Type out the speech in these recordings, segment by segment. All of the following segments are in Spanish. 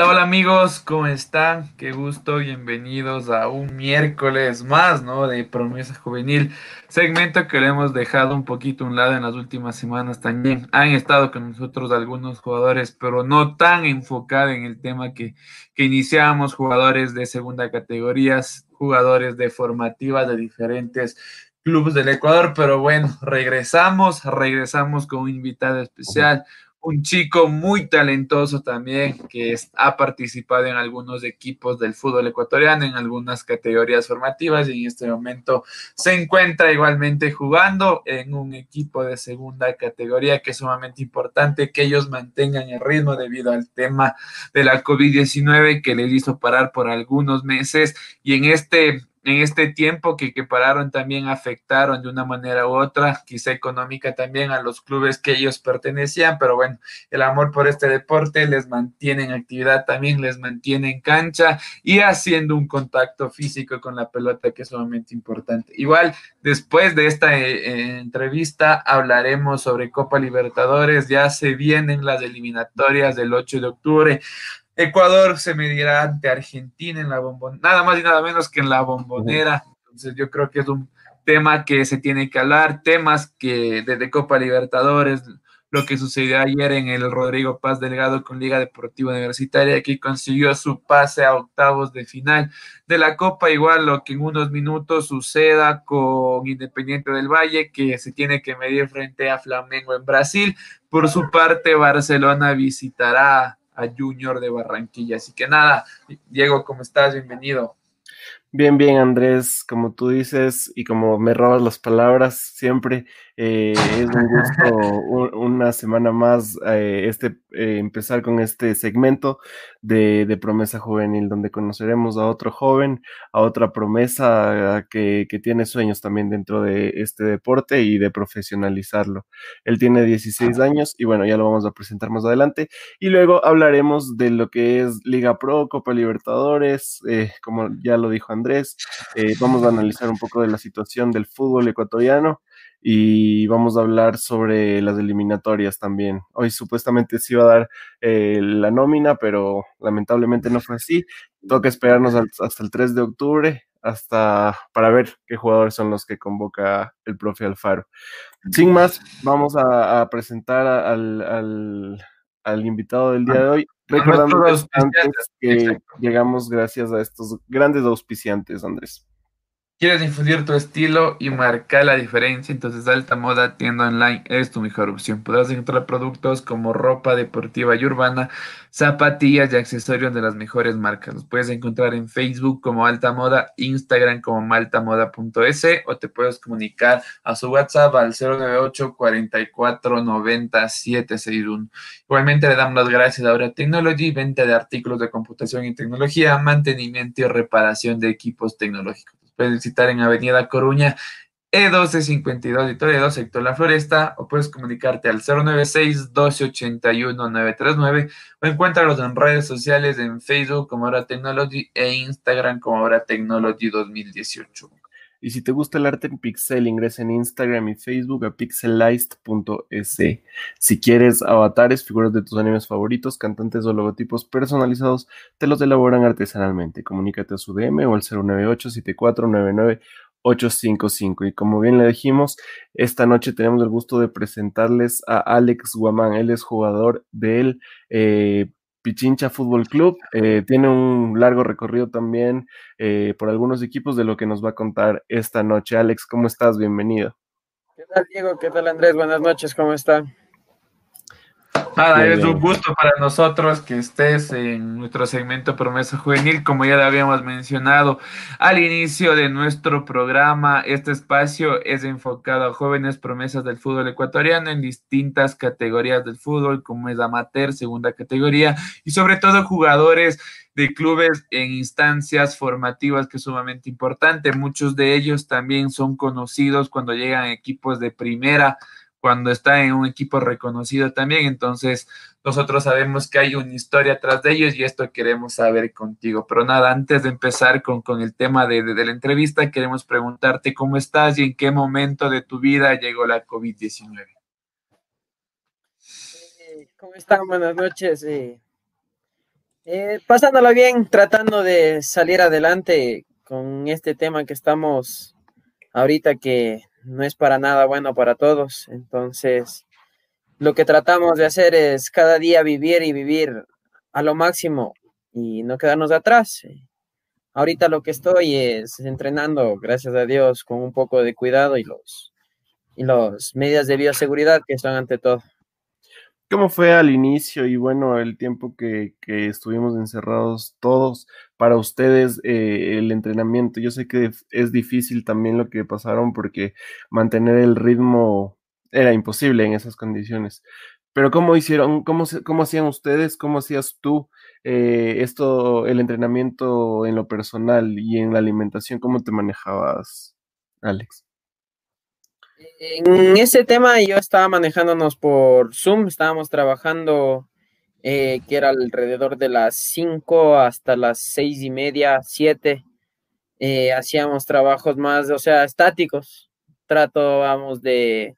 Hola, hola amigos, ¿cómo están? Qué gusto, bienvenidos a un miércoles más, ¿no? De Promesa Juvenil, segmento que le hemos dejado un poquito a un lado en las últimas semanas también. Han estado con nosotros algunos jugadores, pero no tan enfocados en el tema que, que iniciábamos, jugadores de segunda categoría, jugadores de formativas de diferentes clubes del Ecuador, pero bueno, regresamos, regresamos con un invitado especial un chico muy talentoso también que ha participado en algunos equipos del fútbol ecuatoriano, en algunas categorías formativas y en este momento se encuentra igualmente jugando en un equipo de segunda categoría que es sumamente importante que ellos mantengan el ritmo debido al tema de la COVID-19 que les hizo parar por algunos meses. Y en este en este tiempo que, pararon también afectaron de una manera u otra, quizá económica también a los clubes que ellos pertenecían, pero bueno, el amor por este deporte les mantiene en actividad también, les mantiene en cancha y haciendo un contacto físico con la pelota que es sumamente importante. Igual, después de esta eh, entrevista hablaremos sobre Copa Libertadores, ya se vienen las eliminatorias del 8 de octubre. Ecuador se medirá ante Argentina en la bombonera, nada más y nada menos que en la bombonera. Entonces yo creo que es un tema que se tiene que hablar, temas que desde Copa Libertadores, lo que sucedió ayer en el Rodrigo Paz Delgado con Liga Deportiva Universitaria, que consiguió su pase a octavos de final de la Copa, igual lo que en unos minutos suceda con Independiente del Valle, que se tiene que medir frente a Flamengo en Brasil. Por su parte, Barcelona visitará a Junior de Barranquilla. Así que nada, Diego, ¿cómo estás? Bienvenido. Bien, bien, Andrés, como tú dices y como me robas las palabras siempre, eh, es un gusto una semana más eh, este, eh, empezar con este segmento de, promesa juvenil, donde conoceremos a otro joven, a otra promesa que, tiene sueños también dentro de este deporte y de profesionalizarlo. Él tiene 16 años y bueno, ya lo vamos a presentar más adelante. Y luego hablaremos de lo que es Liga Pro, Copa Libertadores, como ya lo dijo Andrés, vamos a analizar un poco de la situación del fútbol ecuatoriano y vamos a hablar sobre las eliminatorias también. Hoy supuestamente se iba a dar eh, la nómina, pero lamentablemente no fue así. Toca esperarnos hasta el 3 de octubre hasta para ver qué jugadores son los que convoca el profe Alfaro. Sin más, vamos a, presentar al, al, invitado del día de hoy, recordando que llegamos gracias a estos grandes auspiciantes, Andrés. ¿Quieres infundir tu estilo y marcar la diferencia? Entonces Alta Moda Tienda Online es tu mejor opción. Podrás encontrar productos como ropa deportiva y urbana, zapatillas y accesorios de las mejores marcas. Los puedes encontrar en Facebook como Alta Moda, Instagram como maltamoda.es o te puedes comunicar a su WhatsApp al 098 44 90 761. Igualmente le damos las gracias a Aura Technology, venta de artículos de computación y tecnología, mantenimiento y reparación de equipos tecnológicos puedes visitar en Avenida Coruña, E1252 y 2, sector La Floresta, o puedes comunicarte al 096-1281-939 o encuéntralos en redes sociales en Facebook como Hora Technology e Instagram como Hora Technology 2018. Y si te gusta el arte en pixel, ingresa en Instagram y Facebook a pixelized.es. Si quieres avatares, figuras de tus animes favoritos, cantantes o logotipos personalizados, te los elaboran artesanalmente. Comunícate a su DM o al 098 7499 855. Y como bien le dijimos, esta noche tenemos el gusto de presentarles a Alex Guamán. Él es jugador del eh, Pichincha Fútbol Club. Eh, tiene un largo recorrido también eh, por algunos equipos de lo que nos va a contar esta noche. Alex, ¿cómo estás? Bienvenido. ¿Qué tal, Diego? ¿Qué tal, Andrés? Buenas noches, ¿cómo está? Nada, es un gusto para nosotros que estés en nuestro segmento Promesa Juvenil, como ya lo habíamos mencionado al inicio de nuestro programa. Este espacio es enfocado a jóvenes promesas del fútbol ecuatoriano en distintas categorías del fútbol, como es amateur, segunda categoría, y sobre todo jugadores de clubes en instancias formativas que es sumamente importante. Muchos de ellos también son conocidos cuando llegan a equipos de primera cuando está en un equipo reconocido también. Entonces, nosotros sabemos que hay una historia atrás de ellos y esto queremos saber contigo. Pero nada, antes de empezar con, el tema de, la entrevista, queremos preguntarte cómo estás y en qué momento de tu vida llegó la COVID-19. ¿Cómo están? Buenas noches. Eh, pasándolo bien, tratando de salir adelante con este tema que estamos ahorita que no es para nada bueno para todos. Entonces, lo que tratamos de hacer es cada día vivir y vivir a lo máximo y no quedarnos atrás. Ahorita lo que estoy es entrenando, gracias a Dios, con un poco de cuidado y los y las medidas de bioseguridad que están ante todo. ¿Cómo fue al inicio y bueno, el tiempo que, estuvimos encerrados todos para ustedes eh, el entrenamiento? Yo sé que es difícil también lo que pasaron porque mantener el ritmo era imposible en esas condiciones. Pero ¿cómo hicieron, cómo, cómo hacían ustedes, cómo hacías tú eh, esto, el entrenamiento en lo personal y en la alimentación? ¿Cómo te manejabas, Alex? En ese tema yo estaba manejándonos por Zoom, estábamos trabajando eh, que era alrededor de las 5 hasta las seis y media, 7. Eh, hacíamos trabajos más, o sea, estáticos. Tratábamos de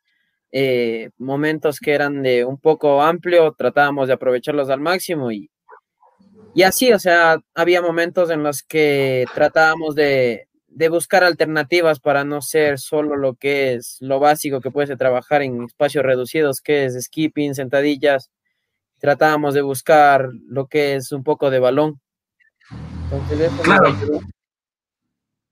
eh, momentos que eran de un poco amplio, tratábamos de aprovecharlos al máximo y, y así, o sea, había momentos en los que tratábamos de, de buscar alternativas para no ser solo lo que es lo básico que puede trabajar en espacios reducidos, que es skipping, sentadillas. Tratábamos de buscar lo que es un poco de balón. claro.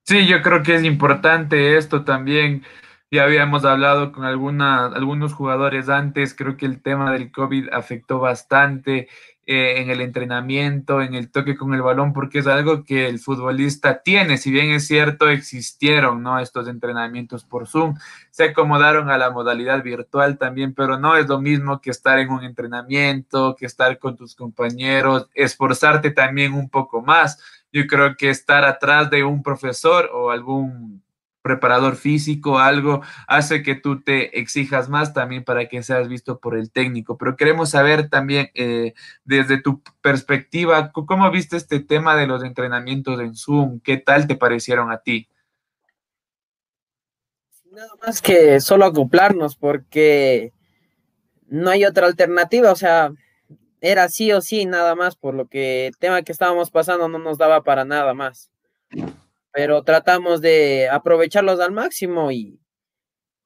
Sí, yo creo que es importante esto también. Ya habíamos hablado con alguna, algunos jugadores antes, creo que el tema del COVID afectó bastante eh, en el entrenamiento, en el toque con el balón, porque es algo que el futbolista tiene. Si bien es cierto, existieron ¿no? estos entrenamientos por Zoom, se acomodaron a la modalidad virtual también, pero no es lo mismo que estar en un entrenamiento, que estar con tus compañeros, esforzarte también un poco más. Yo creo que estar atrás de un profesor o algún preparador físico, algo, hace que tú te exijas más también para que seas visto por el técnico. Pero queremos saber también eh, desde tu perspectiva, ¿cómo viste este tema de los entrenamientos en Zoom? ¿Qué tal te parecieron a ti? Nada más que solo acoplarnos porque no hay otra alternativa, o sea, era sí o sí nada más, por lo que el tema que estábamos pasando no nos daba para nada más pero tratamos de aprovecharlos al máximo y,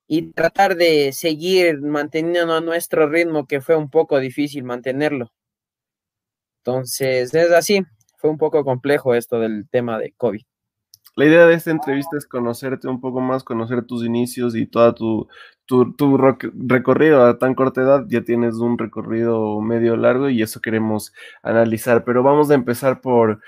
y tratar de seguir manteniendo nuestro ritmo, que fue un poco difícil mantenerlo. Entonces, es así, fue un poco complejo esto del tema de COVID. La idea de esta entrevista es conocerte un poco más, conocer tus inicios y toda tu, tu, tu recorrido a tan corta edad. Ya tienes un recorrido medio largo y eso queremos analizar. Pero vamos a empezar por,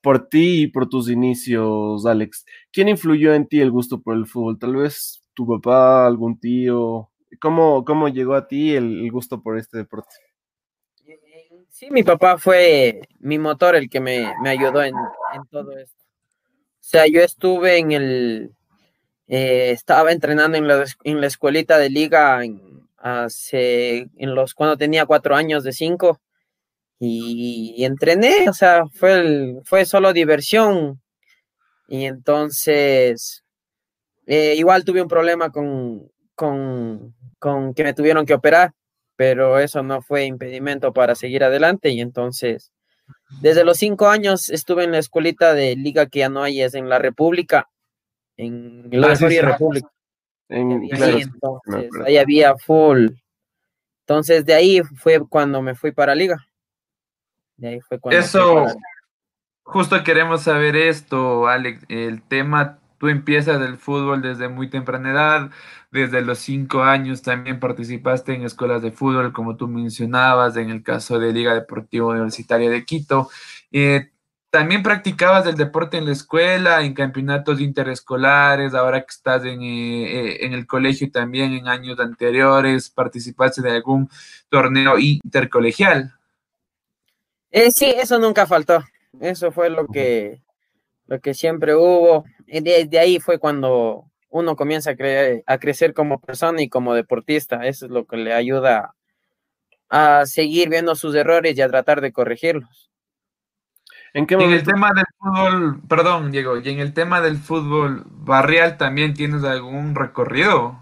por ti y por tus inicios, Alex. ¿Quién influyó en ti el gusto por el fútbol? Tal vez tu papá, algún tío. ¿Cómo, cómo llegó a ti el, gusto por este deporte? Sí, mi papá fue mi motor el que me, ayudó en, todo esto. O sea, yo estuve en el, eh, estaba entrenando en la, en la escuelita de liga hace, en los, cuando tenía cuatro años de cinco y, entrené, o sea, fue, el, fue solo diversión. Y entonces, eh, igual tuve un problema con, con, con que me tuvieron que operar, pero eso no fue impedimento para seguir adelante. Y entonces, desde los cinco años estuve en la escuelita de liga que ya no hay, es en la República, en la ah, República. entonces, ahí había full. Entonces, de ahí fue cuando me fui para liga. Eso, justo queremos saber esto, Alex, el tema, tú empiezas del fútbol desde muy temprana edad, desde los cinco años también participaste en escuelas de fútbol, como tú mencionabas, en el caso de Liga Deportiva Universitaria de Quito. Eh, también practicabas el deporte en la escuela, en campeonatos interescolares, ahora que estás en, eh, eh, en, el colegio también en años anteriores, participaste de algún torneo intercolegial. Eh, sí, eso nunca faltó. Eso fue lo que, lo que siempre hubo. Y de, ahí fue cuando uno comienza a, a crecer como persona y como deportista. Eso es lo que le ayuda a seguir viendo sus errores y a tratar de corregirlos. ¿En, qué en el tema del fútbol, perdón, Diego, y en el tema del fútbol barrial también tienes algún recorrido?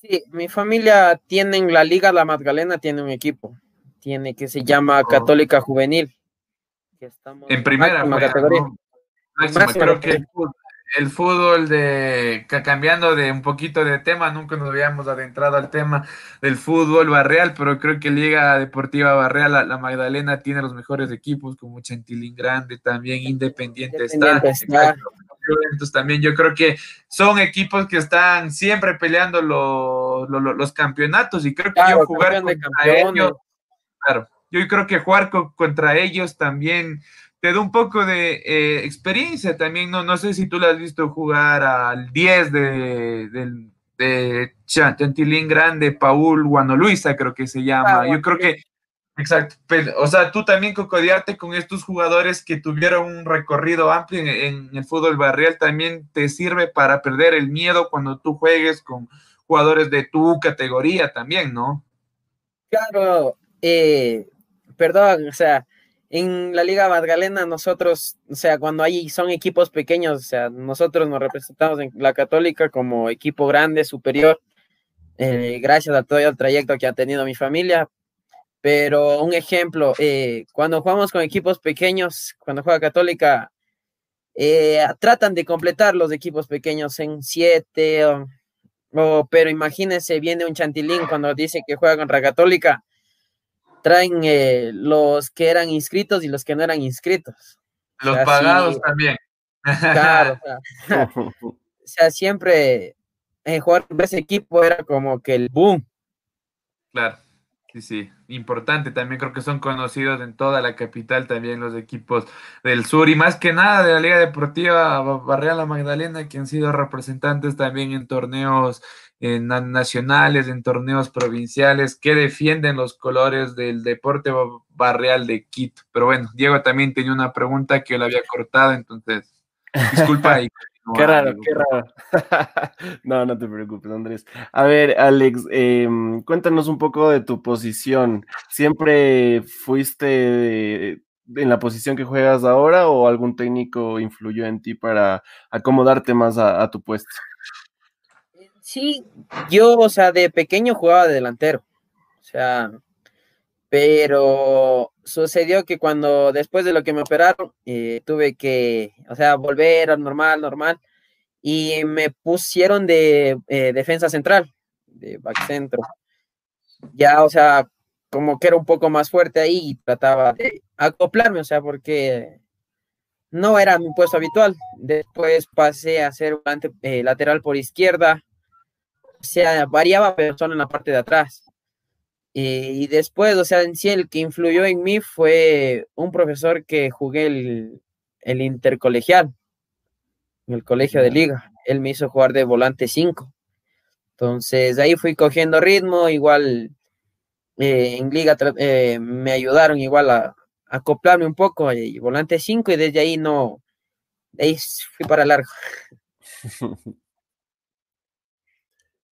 Sí, mi familia tiene en la Liga La Magdalena, tiene un equipo tiene que se llama oh. Católica Juvenil. que estamos en primera categoría. creo que el fútbol, de cambiando de un poquito de tema, nunca nos habíamos adentrado al tema del fútbol barreal, pero creo que Liga Deportiva Barreal, la, Magdalena tiene los mejores equipos, como Chantilín Grande, también Independiente, está. También yo creo que son equipos que están siempre peleando los campeonatos y creo que yo jugar contra ellos, claro, yo creo que jugar contra ellos también te da un poco de eh, experiencia también, no, no sé si tú lo has visto jugar al 10 de, de, Chantilín Grande, Paul Luisa creo que se llama. Ah, Yo creo que, exacto, o sea, tú también cocodiarte con estos jugadores que tuvieron un recorrido amplio en, el fútbol barrial también te sirve para perder el miedo cuando tú juegues con jugadores de tu categoría también, ¿no? Claro, eh, perdón, o sea, en la Liga Magdalena nosotros, o sea, cuando hay son equipos pequeños, o sea, nosotros nos representamos en la Católica como equipo grande, superior, eh, gracias a todo el trayecto que ha tenido mi familia. Pero un ejemplo, eh, cuando jugamos con equipos pequeños, cuando juega Católica, eh, tratan de completar los equipos pequeños en siete, o, pero imagínense, viene un chantilín cuando dice que juega contra Católica, traen eh, los que eran inscritos y los que no eran inscritos. Los pagados también. Claro, o sea, siempre eh, jugar con ese equipo era como que el boom. Claro, sí, sí, importante. También creo que son conocidos en toda la capital también los equipos del sur y más que nada de la Liga Deportiva Barreal La Magdalena, que han sido representantes también en torneos en nacionales, en torneos provinciales, que defienden los colores del deporte barrial de Quito. Pero bueno, Diego también tenía una pregunta que lo había cortado, entonces, disculpa. qué raro, qué raro. no, no te preocupes, Andrés. A ver, Alex, em, cuéntanos un poco de tu posición. ¿Siempre fuiste en la posición que juegas ahora o algún técnico influyó en ti para acomodarte más a tu puesto? Sí, yo, o sea, de pequeño jugaba de delantero. O sea, pero sucedió que cuando después de lo que me operaron, eh, tuve que, o sea, volver al normal, normal, y me pusieron de eh, defensa central, de back centro. Ya, o sea, como que era un poco más fuerte ahí y trataba de acoplarme, o sea, porque no era mi puesto habitual. Después pasé a ser volante eh, lateral por izquierda, sea, variaba, pero solo en la parte de atrás. Y después, o sea, en sí el que influyó en mí fue un profesor que jugué el, el intercolegial, en el colegio de liga. Él me hizo jugar de volante 5. Entonces, ahí fui cogiendo ritmo, igual eh, en liga eh, me ayudaron igual a, acoplarme un poco, y volante 5 y desde ahí no, ahí fui para largo.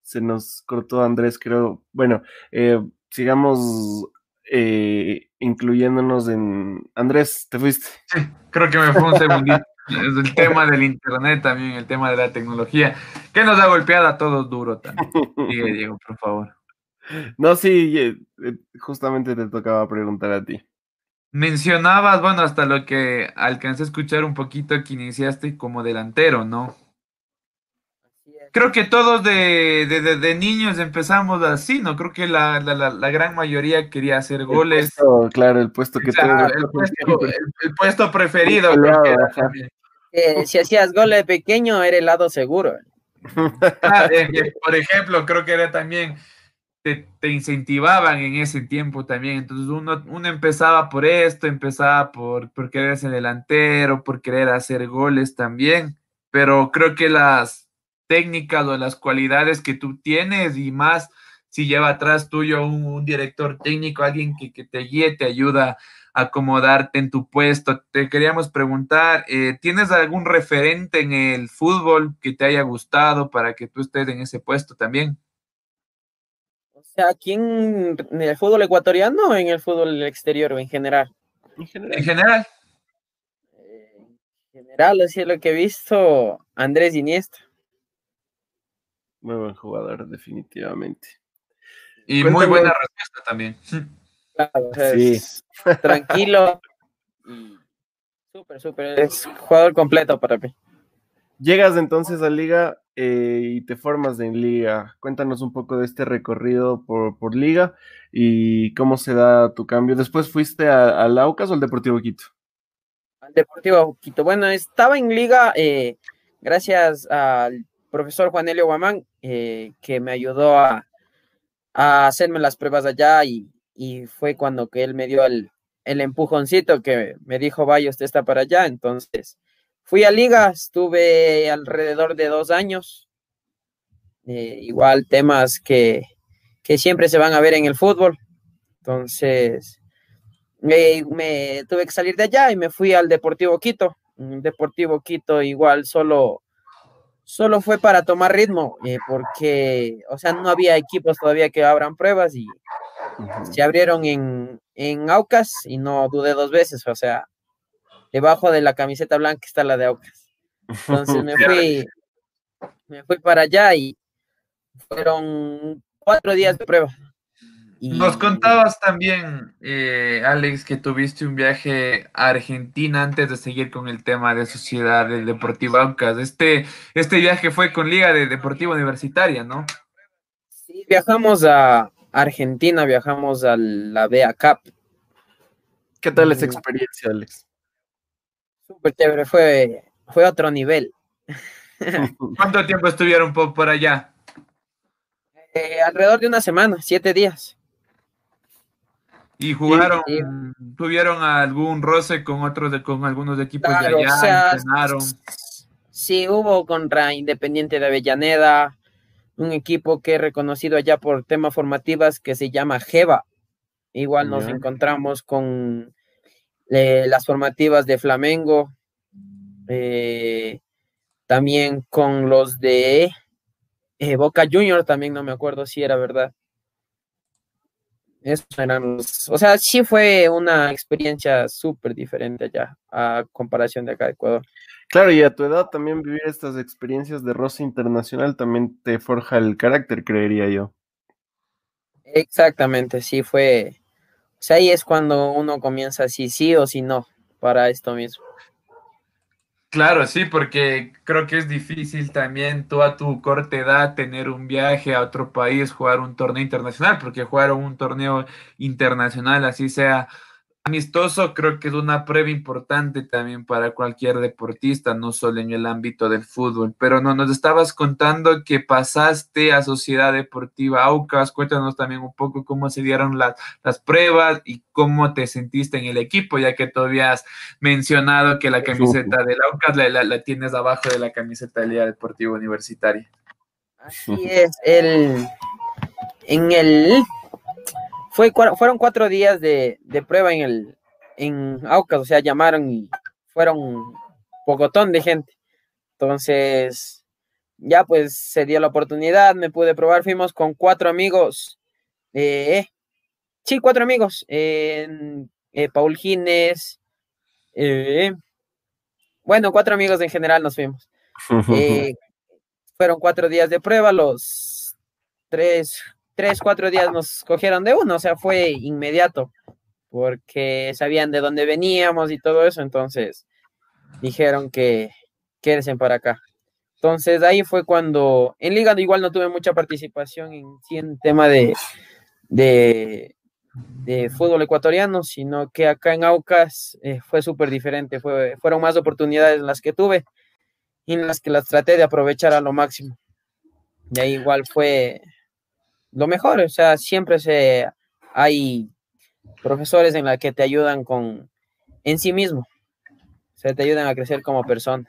se nos cortó Andrés, creo. Bueno, eh, sigamos eh, incluyéndonos en... Andrés, ¿te fuiste? Sí, creo que me fue un segundito. es el tema del internet también, el tema de la tecnología, que nos ha golpeado a todos duro también. Sigue, Diego, por favor. No, sí, eh, justamente te tocaba preguntar a ti. Mencionabas, bueno, hasta lo que alcancé a escuchar un poquito que iniciaste como delantero, ¿no? Creo que todos de, de, niños empezamos así, ¿no? Creo que la, gran mayoría quería hacer goles. claro, el puesto que el, puesto, preferido. Eh, si hacías goles de pequeño, era el lado seguro. Ah, por ejemplo, creo que era también, te, incentivaban en ese tiempo también. Entonces uno, uno empezaba por esto, empezaba por, por querer ser delantero, por querer hacer goles también. Pero creo que las, técnicas o las cualidades que tú tienes y más si lleva atrás tuyo un, director técnico, alguien que, te guíe, te ayuda a acomodarte en tu puesto. Te queríamos preguntar, eh, ¿tienes algún referente en el fútbol que te haya gustado para que tú estés en ese puesto también? O sea, ¿aquí en, el fútbol ecuatoriano o en el fútbol exterior o en general? En general. En general. Eh, en general, así es lo que he visto, Andrés Iniesta. Muy buen jugador, definitivamente. Y muy buena respuesta también. sí. Tranquilo Súper, súper. Es jugador completo para mí. Llegas entonces a Liga eh, y te formas en Liga. Cuéntanos un poco de este recorrido por, Liga y cómo se da tu cambio. Después fuiste al Aucas o al Deportivo Quito. Al Deportivo Quito. Bueno, estaba en Liga eh, gracias al profesor Juanelio Guamán, eh, que me ayudó a, hacerme las pruebas allá y, fue cuando que él me dio el, el empujoncito que me dijo, vaya, usted está para allá. Entonces Fui a liga, estuve alrededor de dos años. Eh, igual temas que, siempre se van a ver en el fútbol. Entonces, me, tuve que salir de allá y me fui al Deportivo Quito. Deportivo Quito igual solo, solo fue para tomar ritmo, eh, porque, o sea, no había equipos todavía que abran pruebas y se abrieron en, en Aucas y no dudé dos veces, o sea, debajo de la camiseta blanca está la de Aucas. Entonces me fui, me fui para allá y fueron cuatro días de prueba. Nos contabas también, eh, Alex, que tuviste un viaje a Argentina antes de seguir con el tema de Sociedad del Deportivo Aucas. Este, este viaje fue con Liga de Deportiva Universitaria, ¿no? Sí, viajamos a Argentina, viajamos a la BA Cup. ¿Qué tal esa experiencia, Alex? súper chévere, fue, fue otro nivel. ¿Cuánto tiempo estuvieron por, allá? Eh, alrededor de una semana, siete días. ¿Y jugaron, tuvieron algún roce con otros, de, con algunos equipos de allá? Sí, hubo contra Independiente de Avellaneda, un equipo que he reconocido allá por temas formativas que se llama Jeva. Igual nos encontramos con eh, las formativas de Flamengo, eh, también con los de eh, Boca Junior, también no me acuerdo si era verdad. Esos eran o sea, sí fue una experiencia súper diferente allá a comparación de acá de Ecuador. Claro, y a tu edad también vivir estas experiencias de rosa internacional también te forja el carácter, creería yo. Exactamente, sí fue, o sea, ahí es cuando uno comienza si sí o si no para esto mismo. Claro, sí, porque creo que es difícil también tú a tu corta edad tener un viaje a otro país, jugar un torneo internacional, porque jugar un torneo internacional, así sea amistoso creo que es una prueba importante también para cualquier deportista, no solo en el ámbito del fútbol. Pero no, nos estabas contando que pasaste a Sociedad Deportiva Aucas. Cuéntanos también un poco cómo se dieron las, las pruebas y cómo te sentiste en el equipo, ya que todavía has mencionado que la camiseta del Aucas la, la, tienes abajo de la camiseta de Liga Deportiva Universitaria. Así es, el, en el fue, fueron cuatro días de, prueba en el en Aucas, o sea, llamaron y fueron un pocotón de gente. Entonces, ya pues se dio la oportunidad, me pude probar, fuimos con cuatro amigos, eh, sí, cuatro amigos, eh, Paul Gines, eh, bueno, cuatro amigos en general nos fuimos. Eh, fueron cuatro días de prueba, los tres tres, cuatro días nos cogieron de uno, o sea, fue inmediato, porque sabían de dónde veníamos y todo eso, entonces dijeron que quédense para acá. Entonces ahí fue cuando, en Liga igual no tuve mucha participación en, en tema de, de, fútbol ecuatoriano, sino que acá en Aucas eh, fue súper diferente, fue, fueron más oportunidades las que tuve y en las que las traté de aprovechar a lo máximo. Y ahí igual fue, lo mejor, o sea, siempre se, hay profesores en la que te ayudan con, en sí mismo, o sea, te ayudan a crecer como persona.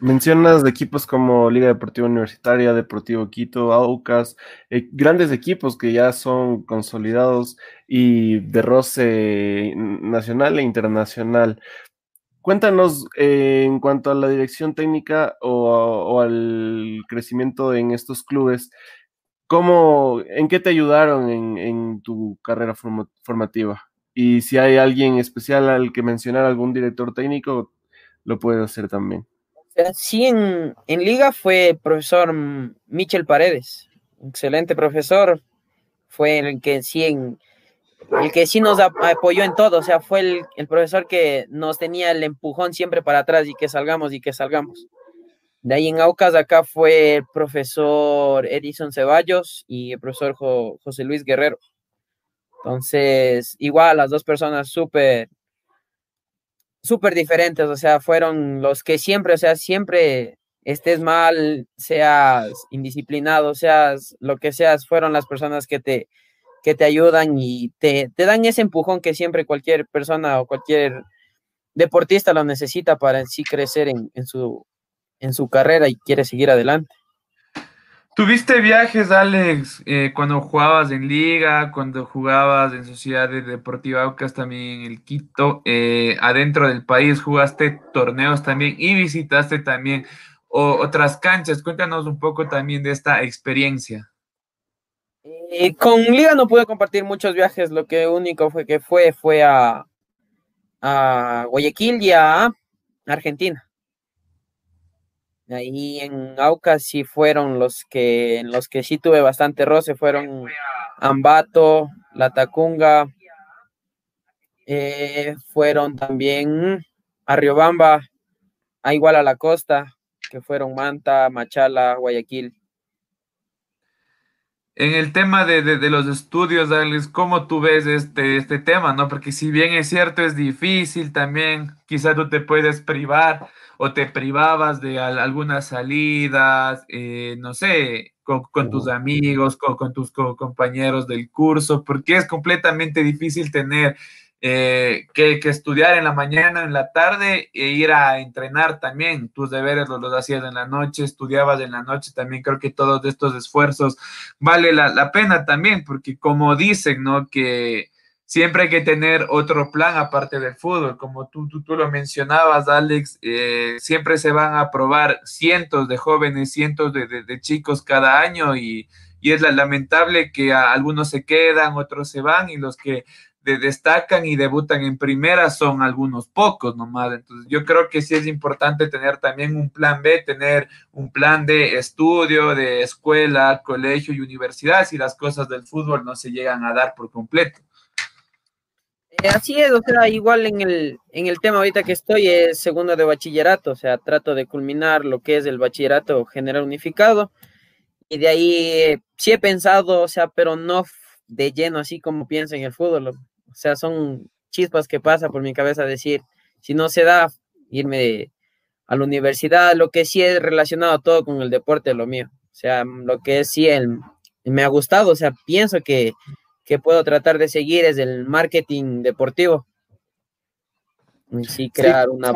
Mencionas de equipos como Liga Deportiva Universitaria, Deportivo Quito, Aucas, eh, grandes equipos que ya son consolidados y de roce nacional e internacional. Cuéntanos eh, en cuanto a la dirección técnica o, o, al crecimiento en estos clubes, ¿Cómo, ¿En qué te ayudaron en, tu carrera formativa? Y si hay alguien especial al que mencionar, algún director técnico, lo puede hacer también. Sí, en, Liga fue profesor Michel Paredes, excelente profesor. Fue el que sí el que sí nos apoyó en todo, o sea, fue el, profesor que nos tenía el empujón siempre para atrás y que salgamos y que salgamos. De ahí en Aucas, acá fue el profesor Edison Ceballos y el profesor José Luis Guerrero. Entonces, igual las dos personas súper, súper diferentes, o sea, fueron los que siempre, o sea, siempre estés mal, seas indisciplinado, seas lo que seas, fueron las personas que te, que te ayudan y te, te dan ese empujón que siempre cualquier persona o cualquier deportista lo necesita para en sí crecer en, en, su, en su carrera y quiere seguir adelante. ¿Tuviste viajes, Alex, eh, cuando jugabas en Liga, cuando jugabas en Sociedad Deportiva Aucas, también en el Quito, eh, adentro del país, jugaste torneos también y visitaste también otras canchas? Cuéntanos un poco también de esta experiencia. Eh, con Liga no pude compartir muchos viajes, lo que único fue que fue fue a, a Guayaquil y a Argentina. Ahí en Aucas sí fueron los que, los que sí tuve bastante roce, fueron Ambato, La Tacunga, eh, fueron también a Riobamba, a igual a la costa, que fueron Manta, Machala, Guayaquil. En el tema de, los estudios, Alex, ¿cómo tú ves este, este tema? ¿no? Porque si bien es cierto, es difícil también, quizás tú te puedes privar o te privabas de algunas salidas, eh, no sé, con, tus amigos, con, tus compañeros del curso, porque es completamente difícil tener eh, que, estudiar en la mañana, en la tarde e ir a entrenar también. Tus deberes los, los hacías en la noche, estudiabas en la noche también. Creo que todos estos esfuerzos vale la, pena también, porque como dicen, ¿no? Que siempre hay que tener otro plan aparte del fútbol. Como tú, tú, tú lo mencionabas, Alex, eh, siempre se van a probar cientos de jóvenes, cientos de, de, chicos cada año y, y es lamentable que algunos se quedan, otros se van y los que de, destacan y debutan en primera son algunos pocos nomás. Entonces yo creo que sí es importante tener también un plan B, tener un plan de estudio, de escuela, colegio y universidad si las cosas del fútbol no se llegan a dar por completo. Eh, así es, o sea, igual en el, en el tema ahorita que estoy es segundo de bachillerato, o sea, trato de culminar lo que es el bachillerato general unificado y de ahí eh, sí he pensado, o sea, pero no de lleno así como pienso en el fútbol, o sea, son chispas que pasa por mi cabeza decir, si no se da, irme a la universidad, lo que sí es relacionado todo con el deporte, lo mío. O sea, lo que sí me ha gustado, o sea, pienso que, que puedo tratar de seguir es el marketing deportivo. Y sí, crear una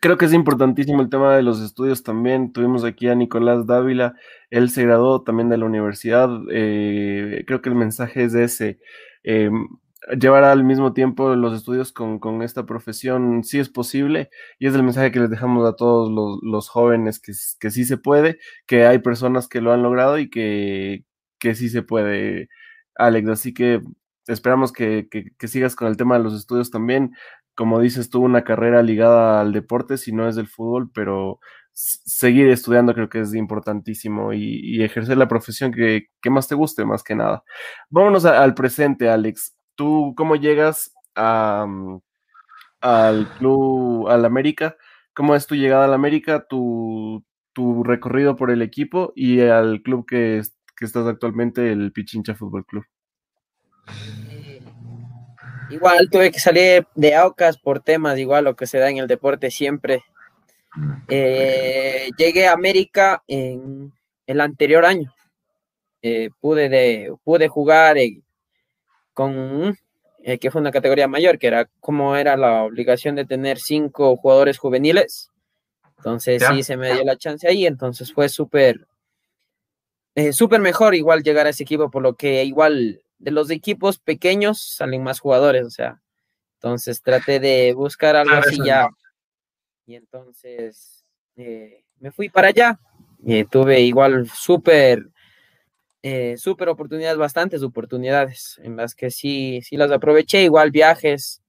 creo que es importantísimo el tema de los estudios también. Tuvimos aquí a Nicolás Dávila, él se graduó también de la universidad. Eh, creo que el mensaje es ese. Eh, llevar al mismo tiempo los estudios con, esta profesión sí es posible y es el mensaje que les dejamos a todos los, jóvenes que, que, sí se puede, que hay personas que lo han logrado y que, que sí se puede, Alex. Así que esperamos que, que, sigas con el tema de los estudios también. Como dices, tuvo una carrera ligada al deporte, si no es del fútbol, pero seguir estudiando creo que es importantísimo y, ejercer la profesión que, más te guste, más que nada. Vámonos al presente, Alex. ¿Tú cómo llegas mm, al club, al América? ¿Cómo es tu llegada al América, tu, recorrido por el equipo y al club que, que estás actualmente, el Pichincha Fútbol Club? Igual tuve que salir de Aucas por temas, igual lo que se da en el deporte siempre, eh, llegué a América en el anterior año. Eh, pude, de, pude jugar eh, con, que fue una categoría mayor, que era como era la obligación de tener cinco jugadores juveniles. Entonces sí se me dio la chance ahí, entonces fue súper, súper mejor igual llegar a ese equipo, por lo que igual de los equipos pequeños salen más jugadores, o sea, entonces traté de buscar algo así ya y entonces eh, me fui para allá. y tuve igual súper, eh, súper oportunidades, bastantes oportunidades en las que sí, sí las aproveché, igual viajes.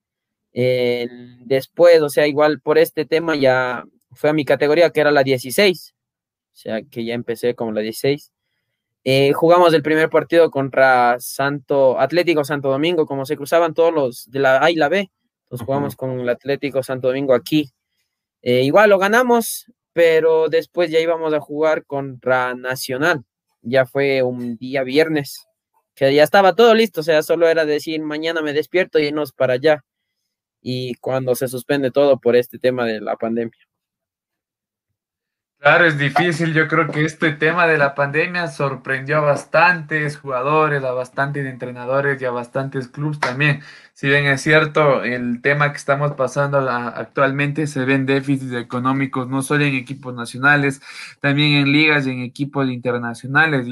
Eh, después, o sea, igual por este tema ya fue a mi categoría que era la 16, o sea, que ya empecé como la 16. Eh, jugamos el primer partido contra Santo Atlético Santo Domingo, como se cruzaban todos los de la A y la B. Entonces jugamos con el Atlético Santo Domingo aquí. Eh, igual lo ganamos, pero después ya íbamos a jugar contra Nacional. Ya fue un día viernes, que ya estaba todo listo, o sea, solo era decir mañana me despierto y irnos para allá. Y cuando se suspende todo por este tema de la pandemia. Claro, es difícil. Yo creo que este tema de la pandemia sorprendió a bastantes jugadores, a bastantes entrenadores y a bastantes clubes también. Si bien es cierto, el tema que estamos pasando actualmente se ven déficits económicos no solo en equipos nacionales, también en ligas y en equipos internacionales.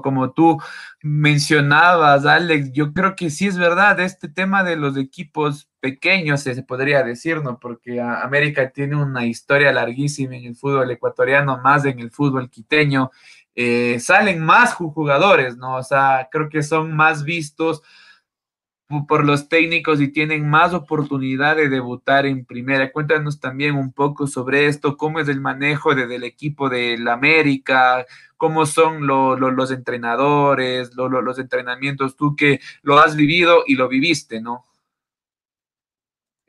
Como tú mencionabas, Alex, yo creo que sí es verdad, este tema de los equipos pequeños, se podría decir, ¿no? Porque América tiene una historia larguísima en el fútbol ecuatoriano, más en el fútbol quiteño. Eh, salen más jugadores, ¿no? O sea, creo que son más vistos por los técnicos y tienen más oportunidad de debutar en primera. Cuéntanos también un poco sobre esto, cómo es el manejo del equipo del América, cómo son los entrenadores, los entrenamientos, tú que lo has vivido y lo viviste, ¿no?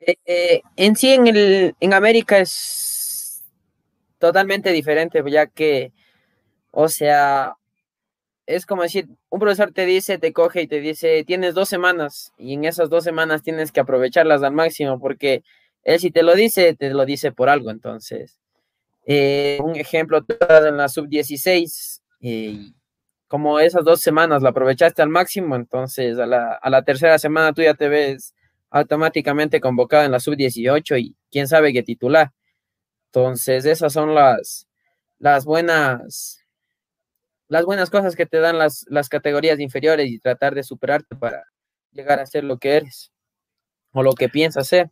Eh, eh, en sí, en, el, en América es totalmente diferente, ya que, o sea, es como decir, un profesor te dice, te coge y te dice, tienes dos semanas y en esas dos semanas tienes que aprovecharlas al máximo porque él si te lo dice, te lo dice por algo. Entonces, eh, un ejemplo, en la sub-16, eh, como esas dos semanas la aprovechaste al máximo, entonces a la, a la tercera semana tú ya te ves automáticamente convocado en la sub-18 y quién sabe qué titular. Entonces, esas son las, las buenas las buenas cosas que te dan las, las categorías inferiores y tratar de superarte para llegar a ser lo que eres o lo que piensas ser.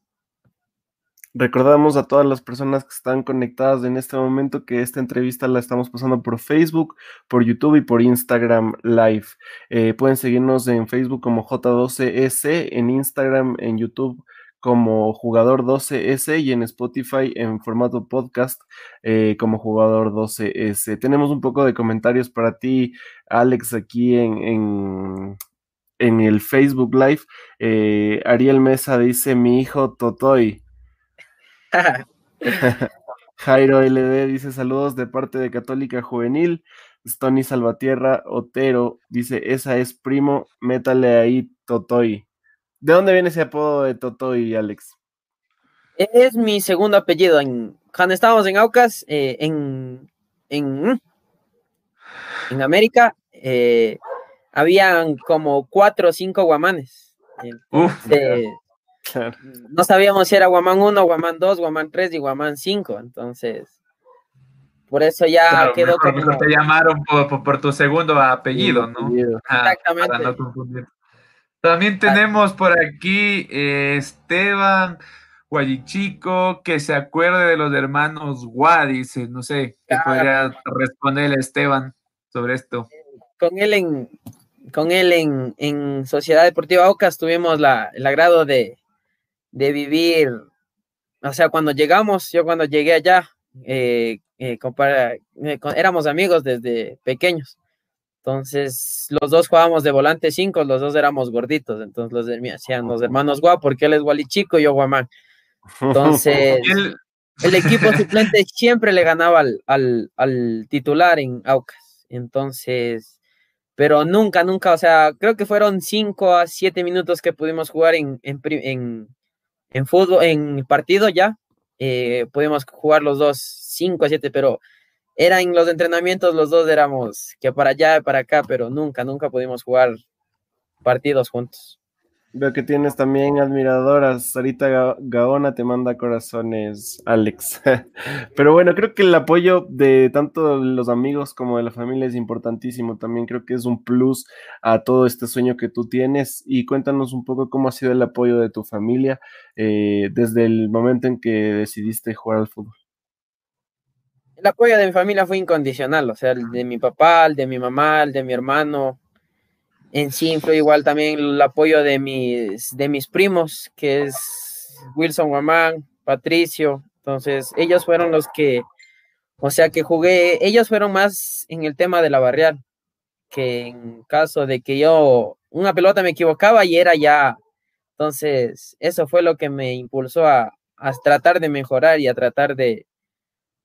Recordamos a todas las personas que están conectadas en este momento que esta entrevista la estamos pasando por Facebook, por YouTube y por Instagram Live. Eh, pueden seguirnos en Facebook como J12S, en Instagram, en YouTube como jugador 12S y en Spotify en formato podcast eh, como jugador 12S. Tenemos un poco de comentarios para ti, Alex, aquí en, en, el Facebook Live. Eh, Ariel Mesa dice, mi hijo Totoy. Jairo LD dice saludos de parte de Católica Juvenil. Stony Salvatierra Otero dice, esa es primo, métale ahí Totoy. ¿De dónde viene ese apodo de Toto y Alex? Es mi segundo apellido. En, cuando estábamos en Aucas, eh, en, en, en América, eh, habían como cuatro o cinco guamanes. No sabíamos si era guamán 1, guamán 2, guamán 3 y guamán 5. Entonces, por eso ya quedó como. Te llamaron por, tu segundo apellido, ¿no? Exactamente. Para no confundir. También tenemos por aquí eh, Esteban Guayichico, que se acuerde de los hermanos Gua, dice, no sé, ¿qué podría responderle Esteban sobre esto? Con él en, con él en, Sociedad Deportiva Ocas tuvimos la, el agrado de, vivir, o sea, cuando llegamos, yo cuando llegué allá, eh, eh, éramos amigos desde pequeños. Entonces, los dos jugábamos de volante 5, los dos éramos gorditos. Entonces, los de hacían los hermanos guau, porque él es Chico y yo Guamán. Entonces, el equipo suplente siempre le ganaba al, titular en Aucas. Entonces, pero nunca, nunca, o sea, creo que fueron 5 a 7 minutos que pudimos jugar en, en, fútbol, en partido ya. Eh, pudimos jugar los dos 5 a 7, pero eran los entrenamientos, los dos éramos que para allá, para acá, pero nunca, nunca pudimos jugar partidos juntos. Veo que tienes también admiradoras. Sarita Gaona te manda corazones, Alex. Pero bueno, creo que el apoyo de tanto los amigos como de la familia es importantísimo. También creo que es un plus a todo este sueño que tú tienes. Y cuéntanos un poco cómo ha sido el apoyo de tu familia eh, desde el momento en que decidiste jugar al fútbol el apoyo de mi familia fue incondicional, o sea, el de mi papá, el de mi mamá, el de mi hermano. En sí fue igual también el apoyo de mis, de mis primos, que es Wilson Guamán, Patricio. Entonces, ellos fueron los que, o sea, que jugué, ellos fueron más en el tema de la barrial. que en caso de que yo una pelota me equivocaba y era ya. Entonces, eso fue lo que me impulsó a, tratar de mejorar y a tratar de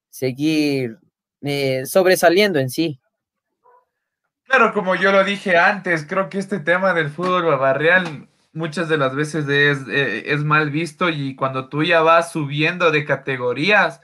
seguir eh, sobresaliendo en sí. Claro, como yo lo dije antes, creo que este tema del fútbol barrial muchas de las veces es, eh, es mal visto y cuando tú ya vas subiendo de categorías,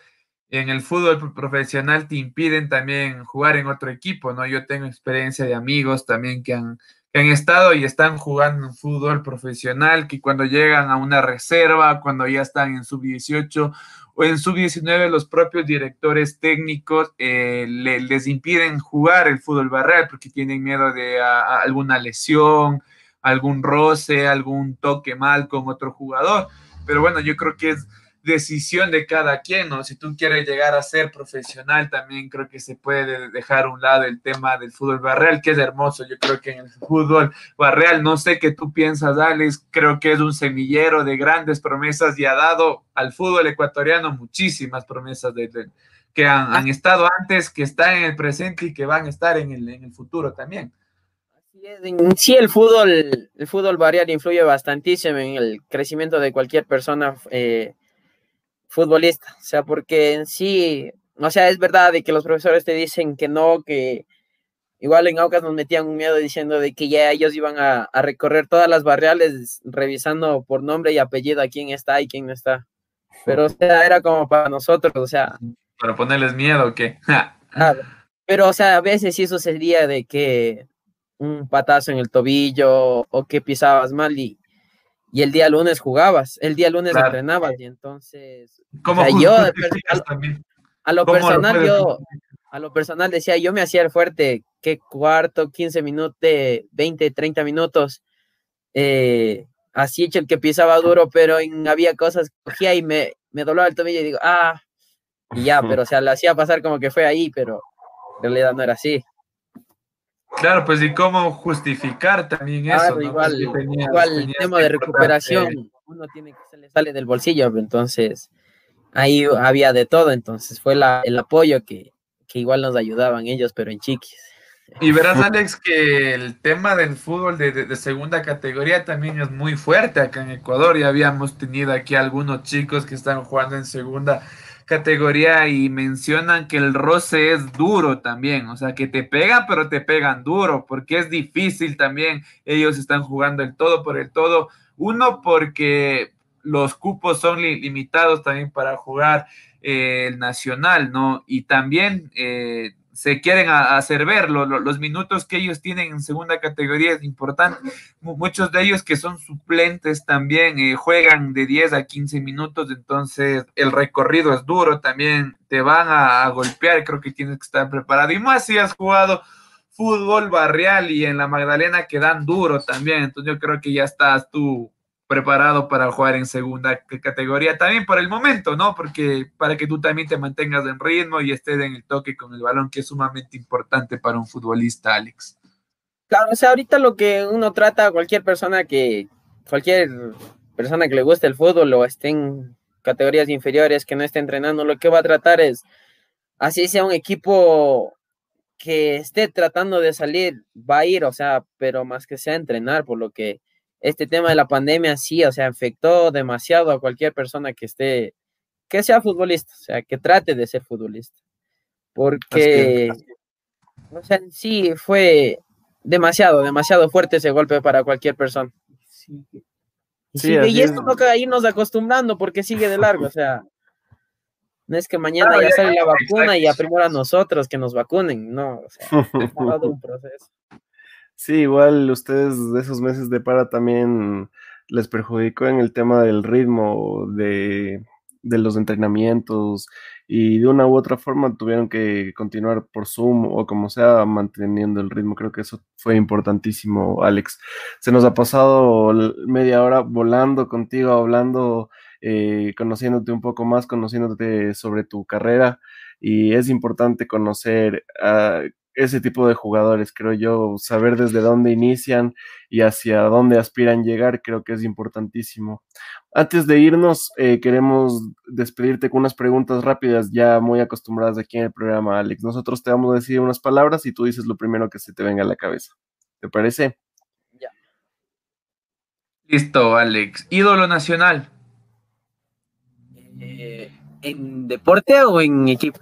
en el fútbol profesional te impiden también jugar en otro equipo, ¿no? Yo tengo experiencia de amigos también que han, han estado y están jugando en fútbol profesional, que cuando llegan a una reserva, cuando ya están en sub-18 o en sub-19, los propios directores técnicos eh, les impiden jugar el fútbol barreal porque tienen miedo de alguna lesión, algún roce, algún toque mal con otro jugador. Pero bueno, yo creo que es decisión de cada quien, ¿no? Si tú quieres llegar a ser profesional, también creo que se puede dejar a un lado el tema del fútbol barreal, que es hermoso. Yo creo que en el fútbol barreal, no sé qué tú piensas, Alex, creo que es un semillero de grandes promesas y ha dado al fútbol ecuatoriano muchísimas promesas que han, estado antes, que están en el presente y que van a estar en el, en el futuro también. Sí, el fútbol, el fútbol barrial influye bastantísimo en el crecimiento de cualquier persona eh, futbolista, o sea, porque en sí, o sea, es verdad de que los profesores te dicen que no, que igual en Aucas nos metían un miedo diciendo de que ya ellos iban a, recorrer todas las barriales revisando por nombre y apellido a quién está y quién no está. Pero, o sea, era como para nosotros, o sea. Para ponerles miedo, ¿o qué? pero, o sea, a veces sí sucedía de que un patazo en el tobillo o que pisabas mal y, y el día lunes jugabas, el día lunes entrenabas y entonces ¿Cómo yo a, lo personal yo a lo personal decía, yo me hacía el fuerte, que cuarto, 15 minutos, 20, 30 minutos, eh, así hecho el que pisaba duro, pero había cosas que cogía y me, me dolaba el tobillo y digo, ah, y ya, pero o sea, lo hacía pasar como que fue ahí, pero en realidad no era así. Claro, pues y cómo justificar también eso. Igual, igual el tema de recuperación, uno tiene que se le sale del bolsillo, entonces ahí había de todo, entonces fue la, el apoyo que, que igual nos ayudaban ellos, pero en chiquis. Y verás, Alex, que el tema del fútbol de, de, segunda categoría también es muy fuerte acá en Ecuador. Ya habíamos tenido aquí algunos chicos que están jugando en segunda categoría y mencionan que el roce es duro también, o sea, que te pegan, pero te pegan duro, porque es difícil también. Ellos están jugando el todo por el todo. Uno, porque los cupos son limitados también para jugar eh, el nacional, ¿no? Y también eh, se quieren hacer ver. los minutos que ellos tienen en segunda categoría es importante. Muchos de ellos que son suplentes también eh, juegan de 10 a 15 minutos, entonces el recorrido es duro también, te van a, golpear, creo que tienes que estar preparado. Y más si has jugado fútbol barrial y en la Magdalena que dan duro también, entonces yo creo que ya estás tú preparado para jugar en segunda categoría, también por el momento, ¿no? Porque para que tú también te mantengas en ritmo y estés en el toque con el balón, que es sumamente importante para un futbolista, Alex. Claro, o sea, ahorita lo que uno trata, cualquier persona que, cualquier persona que le guste el fútbol o esté en categorías inferiores, que no esté entrenando, lo que va a tratar es, así sea un equipo que esté tratando de salir, va a ir, o sea, pero más que sea entrenar, por lo que este tema de la pandemia sí, o sea, afectó demasiado a cualquier persona que esté, que sea futbolista, o sea, que trate de ser futbolista. Porque, o sea, sí fue demasiado, demasiado fuerte ese golpe para cualquier persona. Sí. y esto toca irnos acostumbrando porque sigue de largo, o sea, no es que mañana ya sale la vacuna y a primero a nosotros que nos vacunen, no, o sea, es todo un proceso. Sí, igual ustedes de esos meses de para también les perjudicó en el tema del ritmo de, de los entrenamientos y de una u otra forma tuvieron que continuar por Zoom o como sea manteniendo el ritmo. Creo que eso fue importantísimo, Alex. Se nos ha pasado media hora volando contigo, hablando, eh, conociéndote un poco más, conociéndote sobre tu carrera y es importante conocer a ese tipo de jugadores, creo yo, saber desde dónde inician y hacia dónde aspiran llegar, creo que es importantísimo. Antes de irnos, eh, queremos despedirte con unas preguntas rápidas, ya muy acostumbradas aquí en el programa, Alex. Nosotros te vamos a decir unas palabras y tú dices lo primero que se te venga a la cabeza. ¿Te parece? Ya. Listo, Alex. Ídolo nacional. Eh, ¿En deporte o en equipo?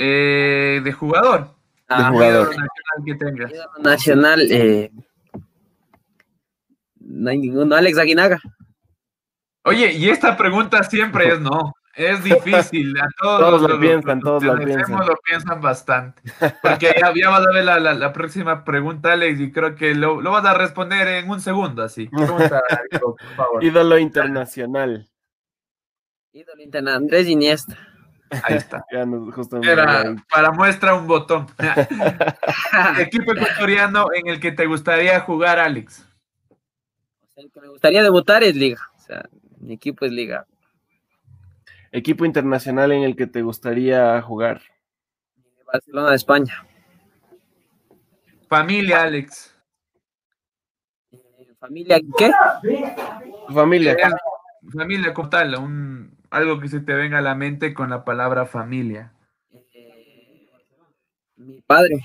Eh, de jugador. Ah, jugador. Nacional que tengas. Ídolo nacional, eh, no hay ninguno. Alex Aguinaga. Oye, y esta pregunta siempre es no. Es difícil. A todos, Todos los- lo piensan, los todos lo piensan. lo piensan bastante. Porque ya, ya vas a ver la, la- la próxima pregunta, Alex, y creo que lo, lo vas a responder en un segundo, así. Pregunta, por favor. Ídolo internacional. Ídolo interna, Andrés Iniesta. Ahí está. Ya nos, justamente Era para muestra un botón. Equipo ecuatoriano en el que te gustaría jugar, Alex. El que me gustaría debutar es Liga. O sea, mi equipo es Liga. Equipo internacional en el que te gustaría jugar. Barcelona de España. Familia, Alex. Eh, Familia, ¿qué? Familia. Eh, Familia, como tal, un, algo que se te venga a la mente con la palabra familia. Eh, mi padre.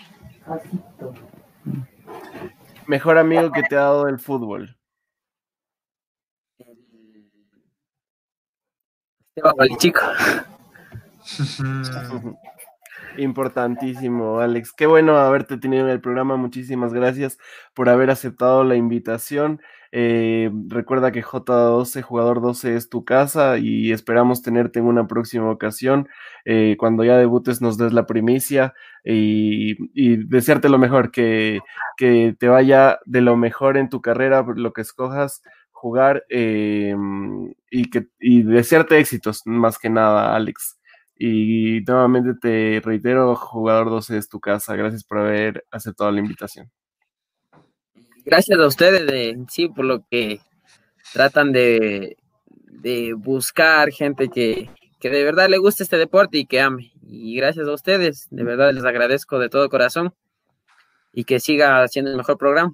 Mejor amigo que te ha dado el fútbol. El- Esteban Balichico. Importantísimo, Alex. Qué bueno haberte tenido en el programa. Muchísimas gracias por haber aceptado la invitación. Eh, recuerda que J12, jugador 12, es tu casa y esperamos tenerte en una próxima ocasión. Eh, cuando ya debutes, nos des la primicia y, desearte lo mejor, que, que te vaya de lo mejor en tu carrera, lo que escojas jugar eh, y, que, y desearte éxitos, más que nada, Alex. Y nuevamente te reitero, jugador 12 es tu casa. Gracias por haber aceptado la invitación. Gracias a ustedes de sí por lo que tratan de, de buscar gente que, que de verdad le guste este deporte y que ame. Y gracias a ustedes, de verdad les agradezco de todo corazón y que siga haciendo el mejor programa.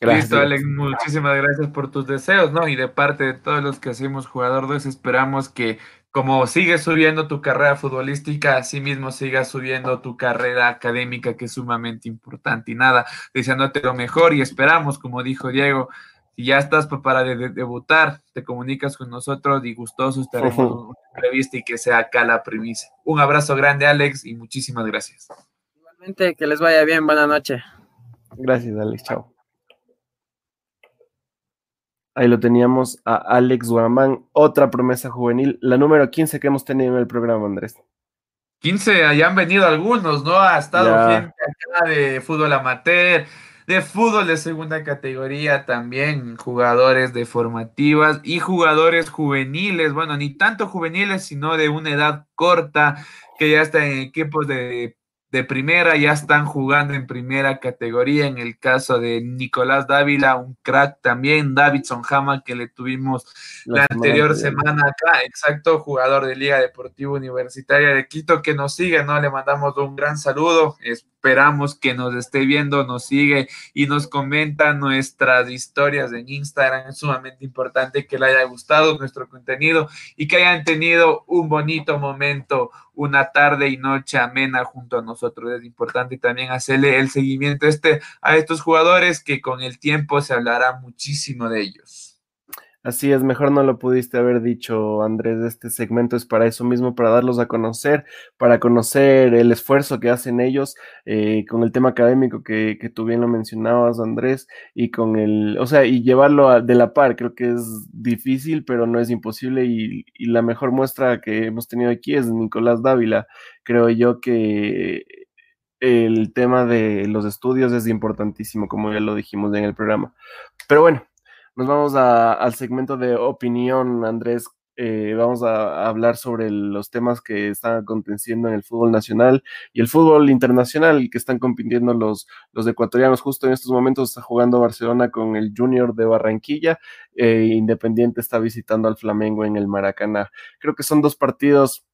Listo, Alex, muchísimas gracias por tus deseos, ¿no? Y de parte de todos los que hacemos Jugador 2, esperamos que como sigues subiendo tu carrera futbolística, así mismo sigas subiendo tu carrera académica, que es sumamente importante. Y nada, deseándote lo mejor y esperamos, como dijo Diego, si ya estás para de de debutar, te comunicas con nosotros y gustosos te haremos una entrevista y que sea acá la primicia. Un abrazo grande, Alex, y muchísimas gracias. Igualmente, que les vaya bien, buena noche. Gracias, Alex, chao. Ahí lo teníamos a Alex Guamán, otra promesa juvenil, la número 15 que hemos tenido en el programa, Andrés. 15, allá han venido algunos, ¿no? Ha estado Ya. gente acá de fútbol amateur, de fútbol de segunda categoría también, jugadores de formativas y jugadores juveniles, bueno, ni tanto juveniles, sino de una edad corta, que ya están en equipos de, de primera, ya están jugando en primera categoría, en el caso de Nicolás Dávila, un crack también, Davidson Hama, que le tuvimos la, anterior semana acá, exacto, jugador de Liga Deportiva Universitaria de Quito, que nos sigue, ¿no? Le mandamos un gran saludo, esperamos que nos esté viendo, nos sigue y nos comenta nuestras historias en Instagram, es sumamente importante que le haya gustado nuestro contenido y que hayan tenido un bonito momento, una tarde y noche amena junto a nosotros, es importante también hacerle el seguimiento este a estos jugadores que con el tiempo se hablará muchísimo de ellos. Así es, mejor no lo pudiste haber dicho, Andrés. Este segmento es para eso mismo, para darlos a conocer, para conocer el esfuerzo que hacen ellos eh, con el tema académico que, tú bien lo mencionabas, Andrés, y con el, o sea, y llevarlo a, de la par. Creo que es difícil, pero no es imposible. Y, y la mejor muestra que hemos tenido aquí es Nicolás Dávila. Creo yo que el tema de los estudios es importantísimo, como ya lo dijimos en el programa. Pero bueno, nos vamos a, al segmento de opinión, Andrés. Eh, vamos a, hablar sobre los temas que están aconteciendo en el fútbol nacional y el fútbol internacional que están compitiendo los, los ecuatorianos. Justo en estos momentos está jugando Barcelona con el Junior de Barranquilla. Eh, Independiente está visitando al Flamengo en el Maracaná. Creo que son dos partidos.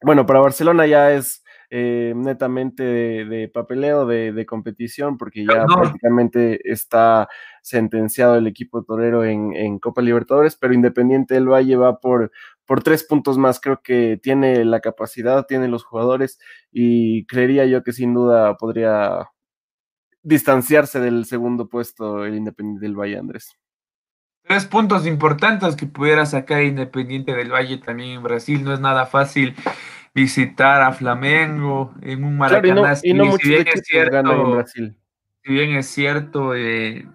Bueno, para Barcelona ya es eh, netamente de, papeleo, de, competición, porque ya prácticamente está sentenciado el equipo torero en, Copa Libertadores, pero Independiente del Valle va por, por tres puntos más. Creo que tiene la capacidad, tiene los jugadores y creería yo que sin duda podría distanciarse del segundo puesto el Independiente del Valle, Andrés. Tres puntos importantes que pudiera sacar Independiente del Valle también en Brasil. No es nada fácil visitar a Flamengo en un Maracaná. y no, si, bien es cierto, en Brasil. si bien es cierto, eh,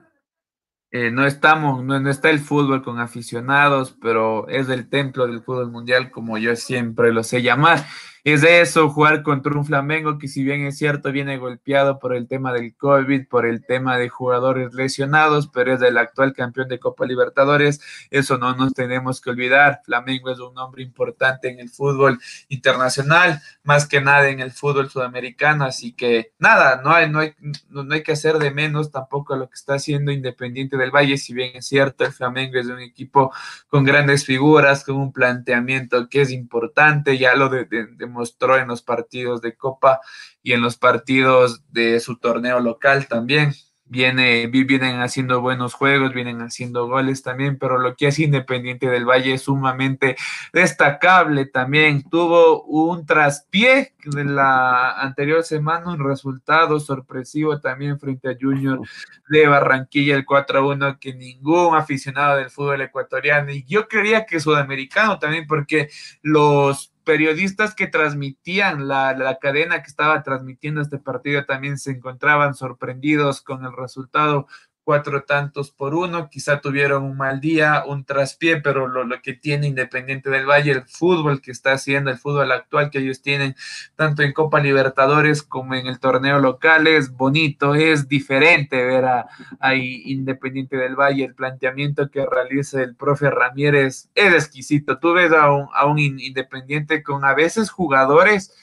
eh, no estamos, no, no, está el fútbol con aficionados, pero es el templo del fútbol mundial, como yo siempre lo sé llamar es eso, jugar contra un Flamengo que si bien es cierto viene golpeado por el tema del COVID, por el tema de jugadores lesionados, pero es el actual campeón de Copa Libertadores, eso no nos tenemos que olvidar. Flamengo es un nombre importante en el fútbol internacional, más que nada en el fútbol sudamericano, así que nada, no hay, no hay, no hay que hacer de menos tampoco lo que está haciendo Independiente del Valle, si bien es cierto, el Flamengo es un equipo con grandes figuras, con un planteamiento que es importante, ya lo de, de mostró en los partidos de Copa y en los partidos de su torneo local también. Viene, vienen haciendo buenos juegos, vienen haciendo goles también, pero lo que es Independiente del Valle es sumamente destacable también. Tuvo un traspié de la anterior semana, un resultado sorpresivo también frente a Junior de Barranquilla, el 4-1, que ningún aficionado del fútbol ecuatoriano, y yo creía que sudamericano también, porque los periodistas que transmitían la, la, cadena que estaba transmitiendo este partido también se encontraban sorprendidos con el resultado cuatro tantos por uno, quizá tuvieron un mal día, un traspié, pero lo, que tiene Independiente del Valle, el fútbol que está haciendo, el fútbol actual que ellos tienen, tanto en Copa Libertadores como en el torneo local, es bonito, es diferente ver a, Independiente del Valle, el planteamiento que realiza el profe Ramírez es exquisito. Tú ves a un, a un Independiente con a veces jugadores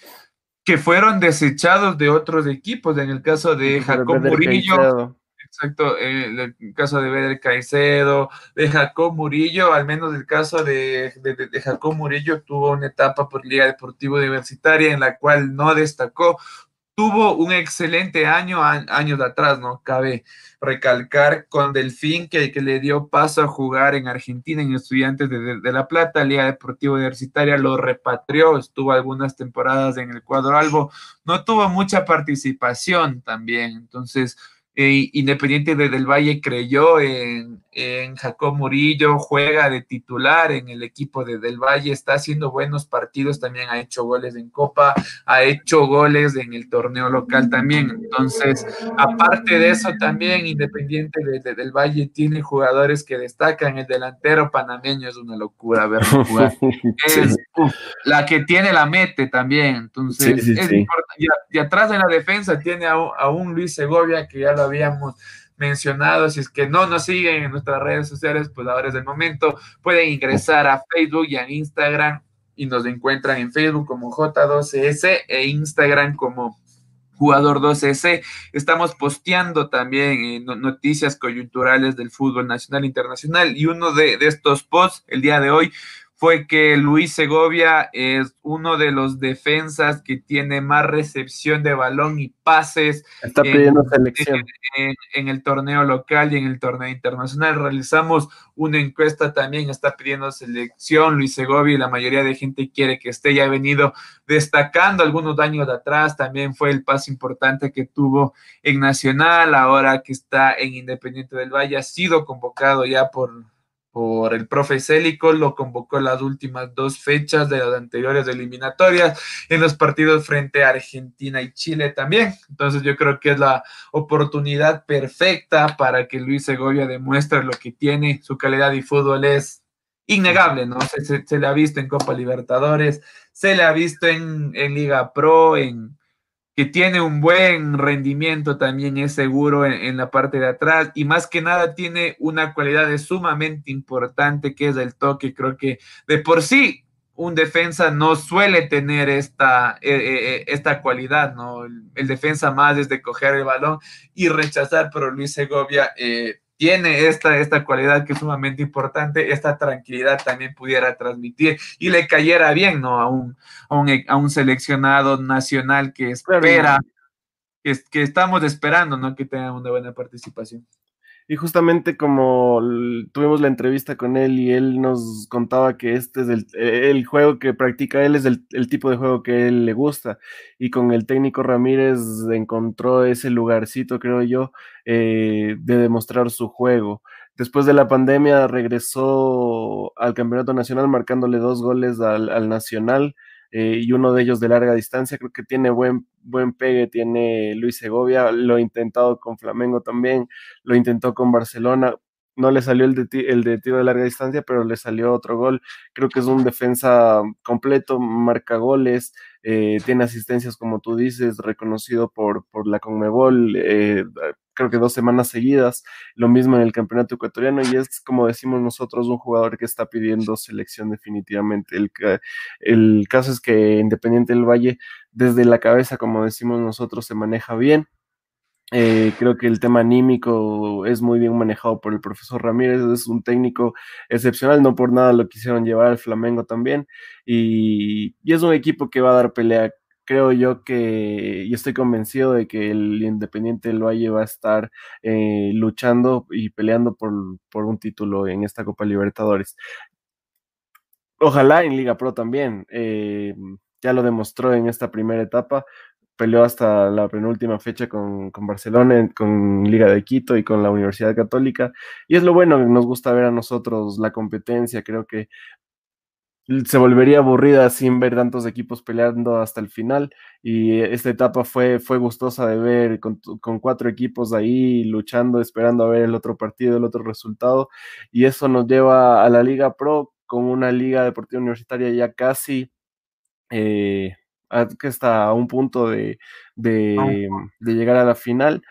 que fueron desechados de otros equipos, en el caso de Jacob Murillo Exacto, el, caso de Beder Caicedo, de Jacob Murillo, al menos el caso de, de, Jacob Murillo tuvo una etapa por Liga Deportiva Universitaria en la cual no destacó, tuvo un excelente año años atrás, ¿no? Cabe recalcar con Delfín que, que le dio paso a jugar en Argentina en Estudiantes de, de, La Plata, Liga Deportiva Universitaria, lo repatrió, estuvo algunas temporadas en el cuadro albo, no tuvo mucha participación también, entonces Independiente de Del Valle creyó en, en, Jacob Murillo, juega de titular en el equipo de Del Valle, está haciendo buenos partidos, también ha hecho goles en Copa, ha hecho goles en el torneo local también. Entonces, aparte de eso, también Independiente de, Del Valle tiene jugadores que destacan. El delantero panameño es una locura verlo jugar. Es la que tiene la mete también. Entonces, es importante. Y, atrás de la defensa tiene a, a un Luis Segovia que ya lo habíamos mencionado. Si es que no nos siguen en nuestras redes sociales, pues ahora es el momento. Pueden ingresar a Facebook y a Instagram y nos encuentran en Facebook como J12S e Instagram como jugador 12S. Estamos posteando también noticias coyunturales del fútbol nacional e internacional y uno de estos posts el día de hoy fue que Luis Segovia es uno de los defensas que tiene más recepción de balón y pases. Está pidiendo selección. En, el torneo local y en el torneo internacional. Realizamos una encuesta también, está pidiendo selección Luis Segovia y la mayoría de gente quiere que esté. Ya ha venido destacando algunos años de atrás. También fue el paso importante que tuvo en Nacional, ahora que está en Independiente del Valle. Ha sido convocado ya por por el profe Célico, lo convocó las últimas dos fechas de las anteriores eliminatorias, en los partidos frente a Argentina y Chile también. Entonces yo creo que es la oportunidad perfecta para que Luis Segovia demuestre lo que tiene, su calidad de fútbol es innegable, ¿no? Se, le ha visto en Copa Libertadores, se le ha visto en, en Liga Pro, en, que tiene un buen rendimiento, también es seguro en, la parte de atrás y más que nada tiene una cualidad sumamente importante que es el toque. Creo que de por sí un defensa no suele tener esta, eh, eh, eh, esta cualidad, ¿no? El, defensa más es de coger el balón y rechazar, pero Luis Segovia tiene esta, esta cualidad que es sumamente importante, esta tranquilidad también pudiera transmitir y le cayera bien, ¿no? A un, a un, seleccionado nacional que espera, que, que, estamos esperando, ¿no? Que tenga una buena participación. Y justamente como tuvimos la entrevista con él y él nos contaba que este es el, el juego que practica él, es el, el, tipo de juego que él le gusta. Y con el técnico Ramírez encontró ese lugarcito, creo yo, eh, de demostrar su juego. Después de la pandemia regresó al Campeonato Nacional marcándole dos goles al, al Nacional. Eh, y uno de ellos de larga distancia. Creo que tiene buen, buen pegue, tiene Luis Segovia, lo ha intentado con Flamengo también, lo intentó con Barcelona. No le salió el de, el de tiro de larga distancia, pero le salió otro gol. Creo que es un defensa completo, marca goles, eh, tiene asistencias, como tú dices, reconocido por, por la Conmebol. Eh, creo que dos semanas seguidas, lo mismo en el campeonato ecuatoriano y es como decimos nosotros un jugador que está pidiendo selección definitivamente. El, el caso es que Independiente del Valle desde la cabeza, como decimos nosotros, se maneja bien. Eh, creo que el tema anímico es muy bien manejado por el profesor Ramírez, es un técnico excepcional, no por nada lo quisieron llevar al Flamengo también, y, y es un equipo que va a dar pelea creo yo que, y estoy convencido de que el Independiente del Valle va a estar eh, luchando y peleando por, por, un título en esta Copa Libertadores. Ojalá en Liga Pro también, eh, ya lo demostró en esta primera etapa, peleó hasta la penúltima fecha con, con, Barcelona, con Liga de Quito y con la Universidad Católica. Y es lo bueno que nos gusta ver a nosotros la competencia. Creo que se volvería aburrida sin ver tantos equipos peleando hasta el final. Y esta etapa fue, fue gustosa de ver con, con, cuatro equipos ahí luchando, esperando a ver el otro partido, el otro resultado. Y eso nos lleva a la Liga Pro con una Liga Deportiva Universitaria ya casi. Eh, que está a un punto de, de, de llegar a la final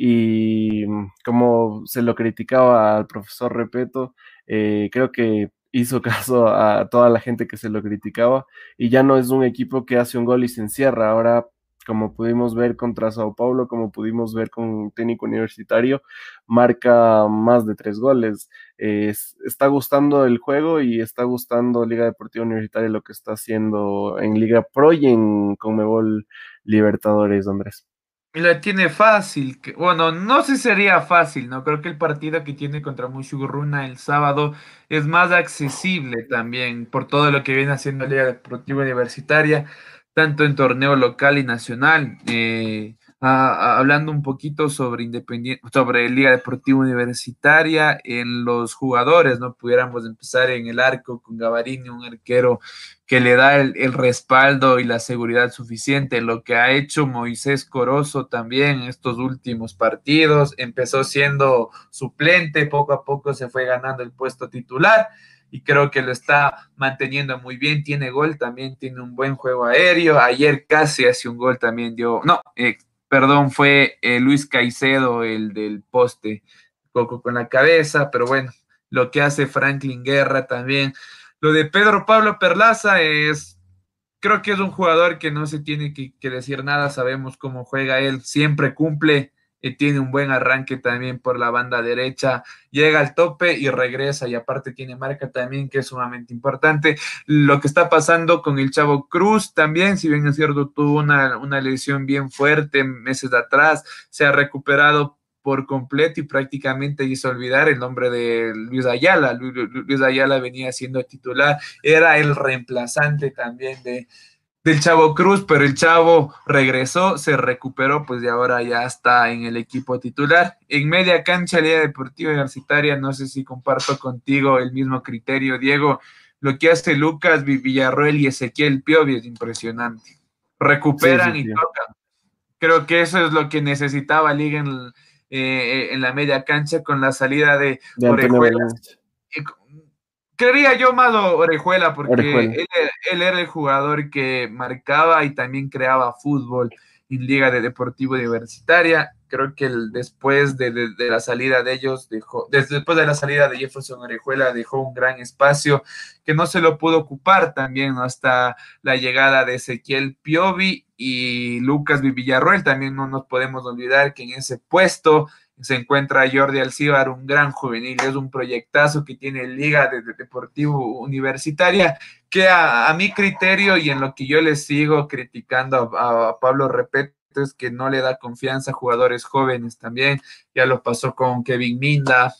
y como se lo criticaba al profesor Repeto, eh, creo que hizo caso a toda la gente que se lo criticaba y ya no es un equipo que hace un gol y se encierra. Ahora, como pudimos ver contra Sao Paulo, como pudimos ver con técnico universitario, marca más de tres goles. está gustando el juego y está gustando Liga Deportiva Universitaria lo que está haciendo en Liga Pro y en Conmebol Libertadores, Andrés la tiene fácil. Bueno, no sé si sería fácil, ¿no? Creo que el partido que tiene contra Mushuguruna el sábado es más accesible también por todo lo que viene haciendo la Liga Deportiva Universitaria, tanto en torneo local y nacional. Eh, hablando un poquito sobre Independiente, sobre Liga Deportiva Universitaria, en los jugadores, ¿no? Pudiéramos empezar en el arco con Gavarini, un arquero que le da el, el, respaldo y la seguridad suficiente. Lo que ha hecho Moisés Corozo también en estos últimos partidos, empezó siendo suplente, poco a poco se fue ganando el puesto titular y creo que lo está manteniendo muy bien. Tiene gol, también tiene un buen juego aéreo. Ayer casi hace un gol también dio, no, eh, perdón, fue eh, Luis Caicedo, el del poste, poco con la cabeza, pero bueno, lo que hace Franklin Guerra también. Lo de Pedro Pablo Perlaza es, creo que es un jugador que no se tiene que, que decir nada, sabemos cómo juega él, siempre cumple tiene un buen arranque también por la banda derecha, llega al tope y regresa y aparte tiene marca también que es sumamente importante. Lo que está pasando con el Chavo Cruz también, si bien es cierto, tuvo una, una lesión bien fuerte meses atrás, se ha recuperado por completo y prácticamente hizo olvidar el nombre de Luis Ayala. Luis Ayala venía siendo titular, era el reemplazante también de, del Chavo Cruz, pero el Chavo regresó, se recuperó, pues de ahora ya está en el equipo titular. En media cancha, Liga Deportiva Universitaria, no sé si comparto contigo el mismo criterio, Diego. Lo que hace Lucas Villarroel y Ezequiel Piovi es impresionante. Recuperan y tocan. Creo que eso es lo que necesitaba Liga en, eh, en la media cancha con la salida de, de Creería yo más Orejuela, porque Él, era el jugador que marcaba y también creaba fútbol en Liga de Deportivo Universitaria. Creo que el, después de, la salida de ellos, dejó, después de la salida de Jefferson Orejuela, dejó un gran espacio que no se lo pudo ocupar también hasta la llegada de Ezequiel Piovi y Lucas Villarroel. También no nos podemos olvidar que en ese puesto se encuentra Jordi Alcibar, un gran juvenil, es un proyectazo que tiene Liga de, Deportivo Universitaria, que a, mi criterio y en lo que yo le sigo criticando a, Pablo Repeto es que no le da confianza a jugadores jóvenes también, ya lo pasó con Kevin Minda,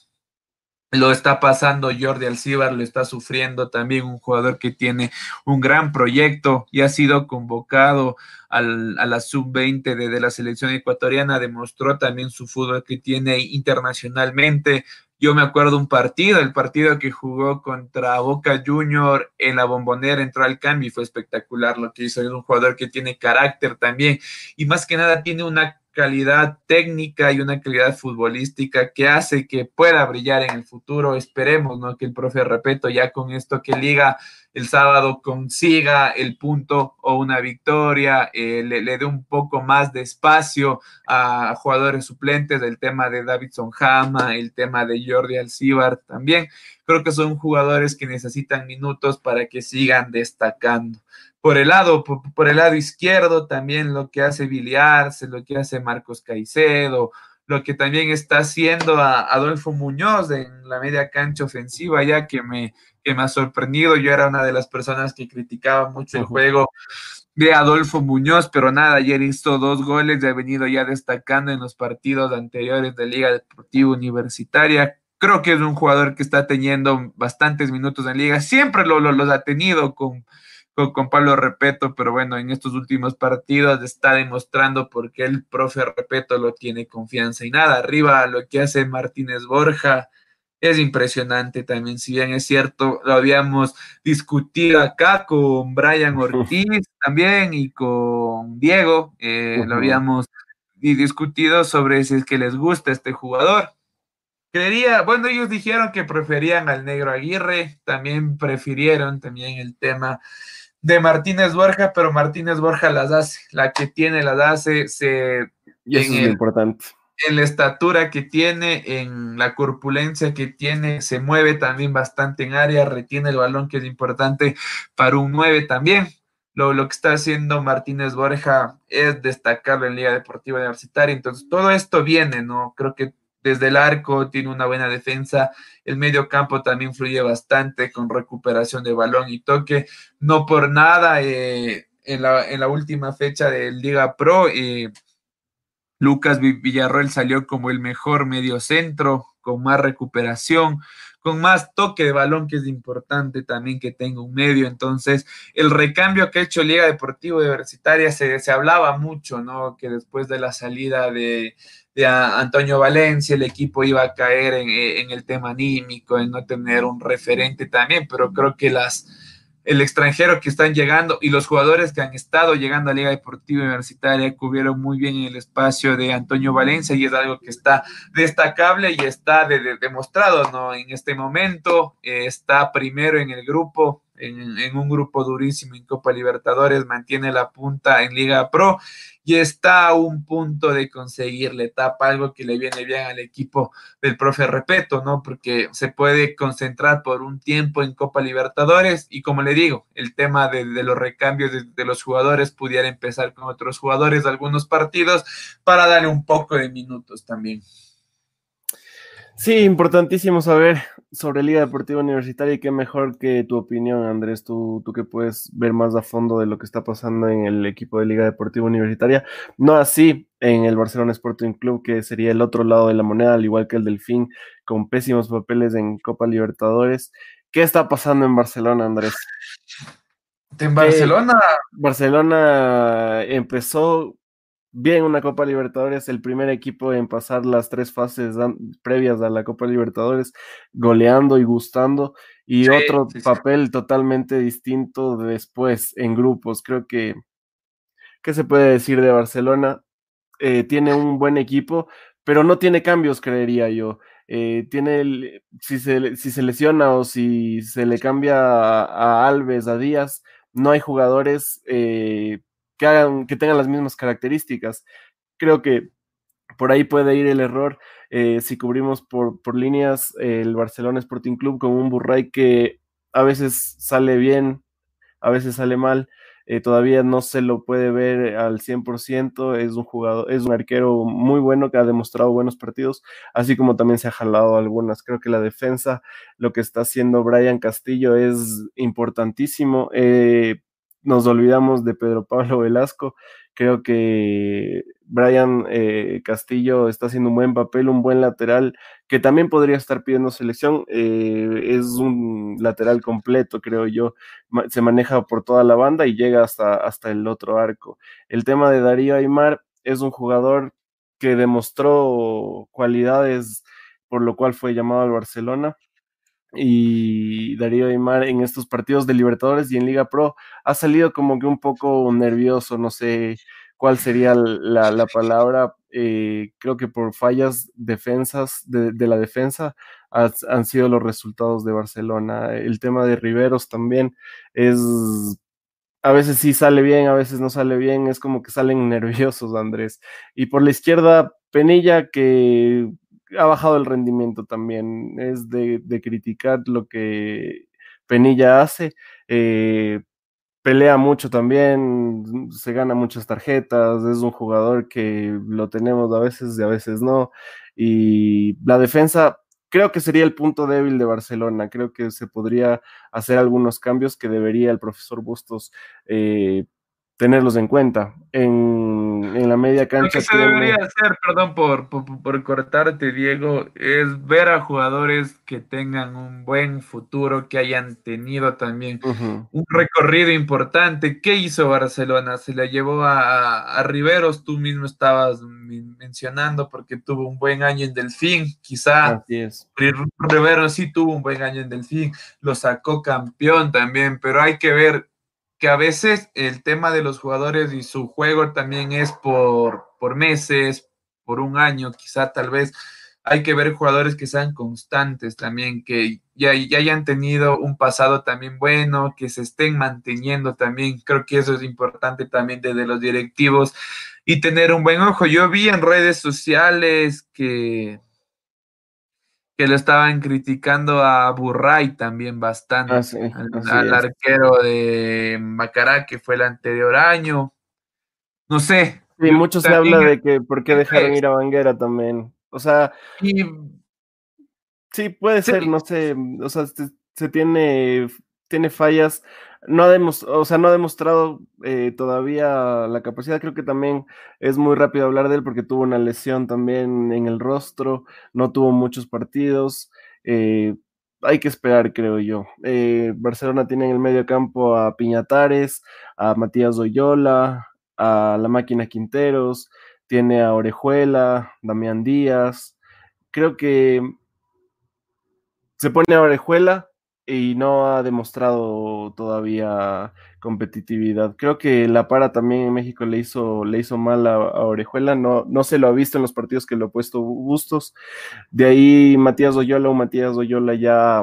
lo está pasando Jordi Alcibar, lo está sufriendo también un jugador que tiene un gran proyecto y ha sido convocado al, a la sub-20 de, la selección ecuatoriana, demostró también su fútbol que tiene internacionalmente. Yo me acuerdo un partido, el partido que jugó contra Boca Junior en la bombonera, entró al cambio y fue espectacular lo que hizo. Es un jugador que tiene carácter también y más que nada tiene una calidad técnica y una calidad futbolística que hace que pueda brillar en el futuro. Esperemos, ¿no? Que el profe Repeto ya con esto que liga el sábado consiga el punto o una victoria, eh, le, dé un poco más de espacio a jugadores suplentes, el tema de Davidson Jama, el tema de Jordi Alcibar también. Creo que son jugadores que necesitan minutos para que sigan destacando por el lado, por, el lado izquierdo también lo que hace Biliarse, lo que hace Marcos Caicedo, lo que también está haciendo a Adolfo Muñoz en la media cancha ofensiva, ya que me, que me ha sorprendido. Yo era una de las personas que criticaba mucho el juego de Adolfo Muñoz, pero nada, ayer hizo dos goles y ha venido ya destacando en los partidos anteriores de Liga Deportiva Universitaria. Creo que es un jugador que está teniendo bastantes minutos en liga, siempre lo, los ha tenido con, con, Pablo Repeto, pero bueno, en estos últimos partidos está demostrando por qué el profe Repeto lo tiene confianza y nada, arriba lo que hace Martínez Borja es impresionante también, si bien es cierto, lo habíamos discutido acá con Brian Ortiz también y con Diego, eh, lo habíamos discutido sobre si es que les gusta este jugador. Creería, bueno, ellos dijeron que preferían al negro Aguirre, también prefirieron también el tema de Martínez Borja, pero Martínez Borja las hace, la que tiene las hace, se... Y eso es importante. En la estatura que tiene, en la corpulencia que tiene, se mueve también bastante en área, retiene el balón, que es importante para un 9 también. Lo, lo, que está haciendo Martínez Borja es destacable en Liga Deportiva Universitaria. Entonces, todo esto viene, ¿no? Creo que desde el arco, tiene una buena defensa, el medio campo también fluye bastante con recuperación de balón y toque, no por nada eh, en, la, última fecha del Liga Pro, eh, Lucas Villarroel salió como el mejor medio centro, con más recuperación, con más toque de balón, que es importante también que tenga un medio. Entonces, el recambio que ha hecho Liga Deportiva Universitaria se, se hablaba mucho, ¿no? Que después de la salida de, de Antonio Valencia, el equipo iba a caer en, el tema anímico, en no tener un referente también, pero creo que las, el extranjero que están llegando y los jugadores que han estado llegando a Liga Deportiva Universitaria cubrieron muy bien el espacio de Antonio Valencia y es algo que está destacable y está demostrado, ¿no? En este momento eh, está primero en el grupo, en, un grupo durísimo en Copa Libertadores, mantiene la punta en Liga Pro y está a un punto de conseguir la etapa, algo que le viene bien al equipo del profe Repeto, ¿no? Porque se puede concentrar por un tiempo en Copa Libertadores y como le digo, el tema de, los recambios de, de, los jugadores pudiera empezar con otros jugadores de algunos partidos para darle un poco de minutos también. Sí, importantísimo saber sobre Liga Deportiva Universitaria y qué mejor que tu opinión, Andrés, tú, tú que puedes ver más a fondo de lo que está pasando en el equipo de Liga Deportiva Universitaria. No así en el Barcelona Sporting Club, que sería el otro lado de la moneda, al igual que el Delfín, con pésimos papeles en Copa Libertadores. ¿Qué está pasando en Barcelona, Andrés? En Barcelona. Barcelona empezó bien una Copa Libertadores, el primer equipo en pasar las tres fases previas a la Copa Libertadores, goleando y gustando, y otro papel totalmente distinto después en grupos. Creo que, ¿qué se puede decir de Barcelona? Eh, tiene un buen equipo, pero no tiene cambios, creería yo. Eh, tiene el, si, se, si se lesiona o si se le cambia a, Alves, a Díaz, no hay jugadores eh, que, hagan, que tengan las mismas características. Creo que por ahí puede ir el error eh, si cubrimos por, por líneas el Barcelona Sporting Club con un Burray que a veces sale bien, a veces sale mal. eh, todavía no se lo puede ver al 100%, es un jugador, es un arquero muy bueno que ha demostrado buenos partidos, así como también se ha jalado algunas. Creo que la defensa, lo que está haciendo Brian Castillo es importantísimo. Eh, nos olvidamos de Pedro Pablo Velasco. Creo que Brian eh, Castillo está haciendo un buen papel, un buen lateral, que también podría estar pidiendo selección. Eh, es un lateral completo, creo yo. Se maneja por toda la banda y llega hasta, hasta el otro arco. El tema de Darío Aymar es un jugador que demostró cualidades por lo cual fue llamado al Barcelona y Darío Aymar en estos partidos de Libertadores y en Liga Pro ha salido como que un poco nervioso, no sé cuál sería la, palabra, eh, creo que por fallas defensas de, la defensa han sido los resultados de Barcelona. El tema de Riveros también es, a veces sí sale bien, a veces no sale bien, es como que salen nerviosos, Andrés. Y por la izquierda, Penilla, que ha bajado el rendimiento también, es de, criticar lo que Penilla hace. Eh, pelea mucho también, se gana muchas tarjetas, es un jugador que lo tenemos a veces y a veces no. Y la defensa creo que sería el punto débil de Barcelona, creo que se podría hacer algunos cambios que debería el profesor Bustos eh, tenerlos en cuenta. En, en la media cancha. Lo que se debería hacer, perdón por, por, cortarte, Diego, es ver a jugadores que tengan un buen futuro, que hayan tenido también un recorrido importante. ¿Qué hizo Barcelona? Se le llevó a, a, Riveros, tú mismo estabas mencionando, porque tuvo un buen año en Delfín, quizá. Así es. Riveros sí tuvo un buen año en Delfín, lo sacó campeón también, pero hay que ver que a veces el tema de los jugadores y su juego también es por, por meses, por un año, quizá tal vez hay que ver jugadores que sean constantes también, que ya, ya, hayan tenido un pasado también bueno, que se estén manteniendo también. Creo que eso es importante también desde los directivos y tener un buen ojo. Yo vi en redes sociales que que lo estaban criticando a Burray también bastante, ah, al, arquero de Macará, que fue el anterior año. No sé. Sí, mucho se habla de que por qué dejaron ir a Banguera también. O sea, sí, puede ser, no sé, o sea, se tiene, tiene fallas no ha, o sea, no ha demostrado eh, todavía la capacidad. Creo que también es muy rápido hablar de él porque tuvo una lesión también en el rostro, no tuvo muchos partidos. Eh, hay que esperar, creo yo. Eh, Barcelona tiene en el medio campo a Piñatares, a Matías Oyola, a la máquina Quinteros, tiene a Orejuela, Damián Díaz. Creo que se pone a Orejuela y no ha demostrado todavía competitividad. Creo que la para también en México le hizo, le hizo mal a, Orejuela, no, no se lo ha visto en los partidos que lo ha puesto Bustos. De ahí Matías Oyola o Matías Oyola ya,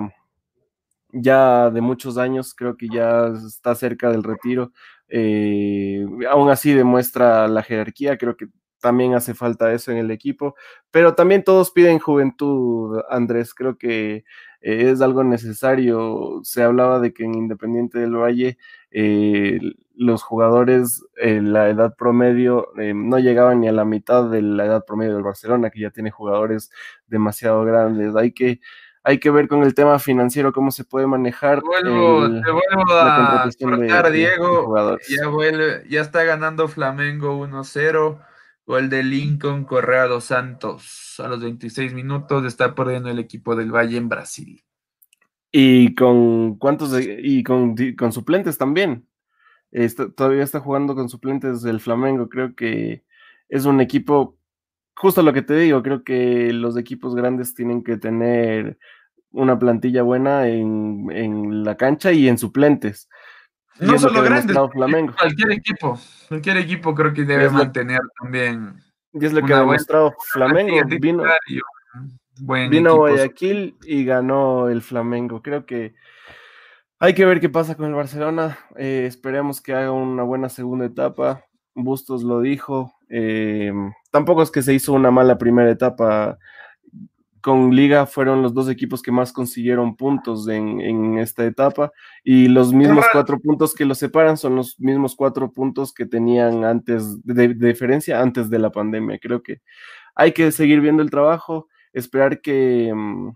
ya de muchos años, creo que ya está cerca del retiro. Eh, aún así demuestra la jerarquía, creo que también hace falta eso en el equipo, pero también todos piden juventud, Andrés, creo que eh, es algo necesario. Se hablaba de que en Independiente del Valle eh, los jugadores, eh, la edad promedio no llegaban ni a la mitad de la edad promedio del Barcelona, que ya tiene jugadores demasiado grandes. Hay que, hay que ver con el tema financiero cómo se puede manejar. Te vuelvo, te vuelvo a cortar, Diego. ya, vuelve, ya está ganando Flamengo 1-0. Gol de Lincoln Correa dos Santos a los 26 minutos está perdiendo el equipo del Valle en Brasil. Y con cuántos y con, con, suplentes también. todavía está jugando con suplentes del Flamengo. Creo que es un equipo, justo lo que te digo, creo que los equipos grandes tienen que tener una plantilla buena en, en la cancha y en suplentes. No solo grandes, cualquier equipo, cualquier equipo creo que debe mantener también. Y es lo que ha demostrado Flamengo. Vino, vino a Guayaquil y ganó el Flamengo. Creo que hay que ver qué pasa con el Barcelona. Eh, esperemos que haga una buena segunda etapa. Bustos lo dijo. Eh, tampoco es que se hizo una mala primera etapa con Liga fueron los dos equipos que más consiguieron puntos en, esta etapa y los mismos cuatro puntos que los separan son los mismos cuatro puntos que tenían antes de, diferencia antes de la pandemia. Creo que hay que seguir viendo el trabajo, esperar que, mm,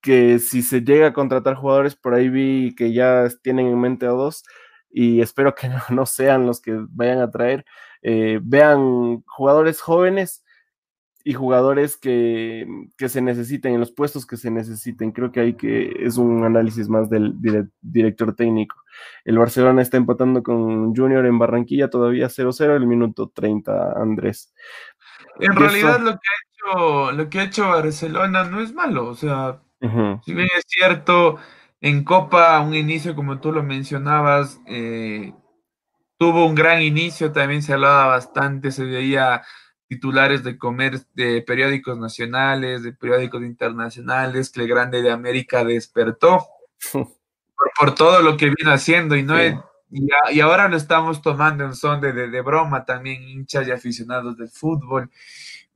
que si se llega a contratar jugadores, por ahí vi que ya tienen en mente a dos y espero que no, sean los que vayan a traer. Eh, vean jugadores jóvenes y jugadores que, se necesiten, en los puestos que se necesiten. Creo que hay que, es un análisis más del director técnico. El Barcelona está empatando con Junior en Barranquilla, todavía 0-0, el minuto 30, Andrés. En realidad lo que, ha hecho, lo que ha hecho Barcelona no es malo, o sea, si bien es cierto, en Copa un inicio, como tú lo mencionabas, eh, tuvo un gran inicio, también se hablaba bastante, se veía titulares de comer de periódicos nacionales, de periódicos internacionales, que el Grande de América despertó por, todo lo que vino haciendo y no y, ahora lo estamos tomando en son de, de, broma también hinchas y aficionados del fútbol.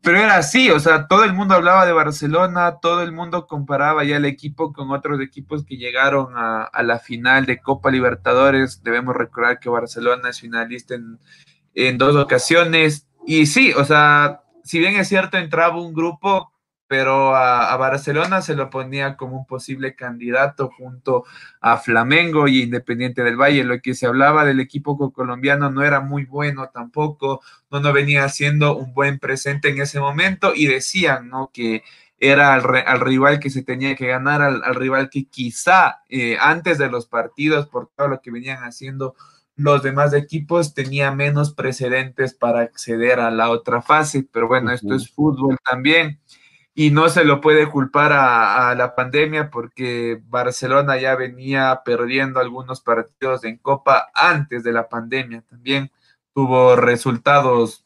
Pero era así, o sea, todo el mundo hablaba de Barcelona, todo el mundo comparaba ya el equipo con otros equipos que llegaron a, a la final de Copa Libertadores. Debemos recordar que Barcelona es finalista en, en dos ocasiones, y sí, o sea, si bien es cierto, entraba un grupo, pero a, Barcelona se lo ponía como un posible candidato junto a Flamengo y Independiente del Valle. Lo que se hablaba del equipo colombiano no era muy bueno tampoco, no, no venía haciendo un buen presente en ese momento y decían, ¿no? Que era al, rival que se tenía que ganar, al, rival que quizá eh, antes de los partidos, por todo lo que venían haciendo, los demás equipos tenía menos precedentes para acceder a la otra fase, pero bueno, esto es fútbol también. Y no se lo puede culpar a, la pandemia porque Barcelona ya venía perdiendo algunos partidos en Copa antes de la pandemia. También tuvo resultados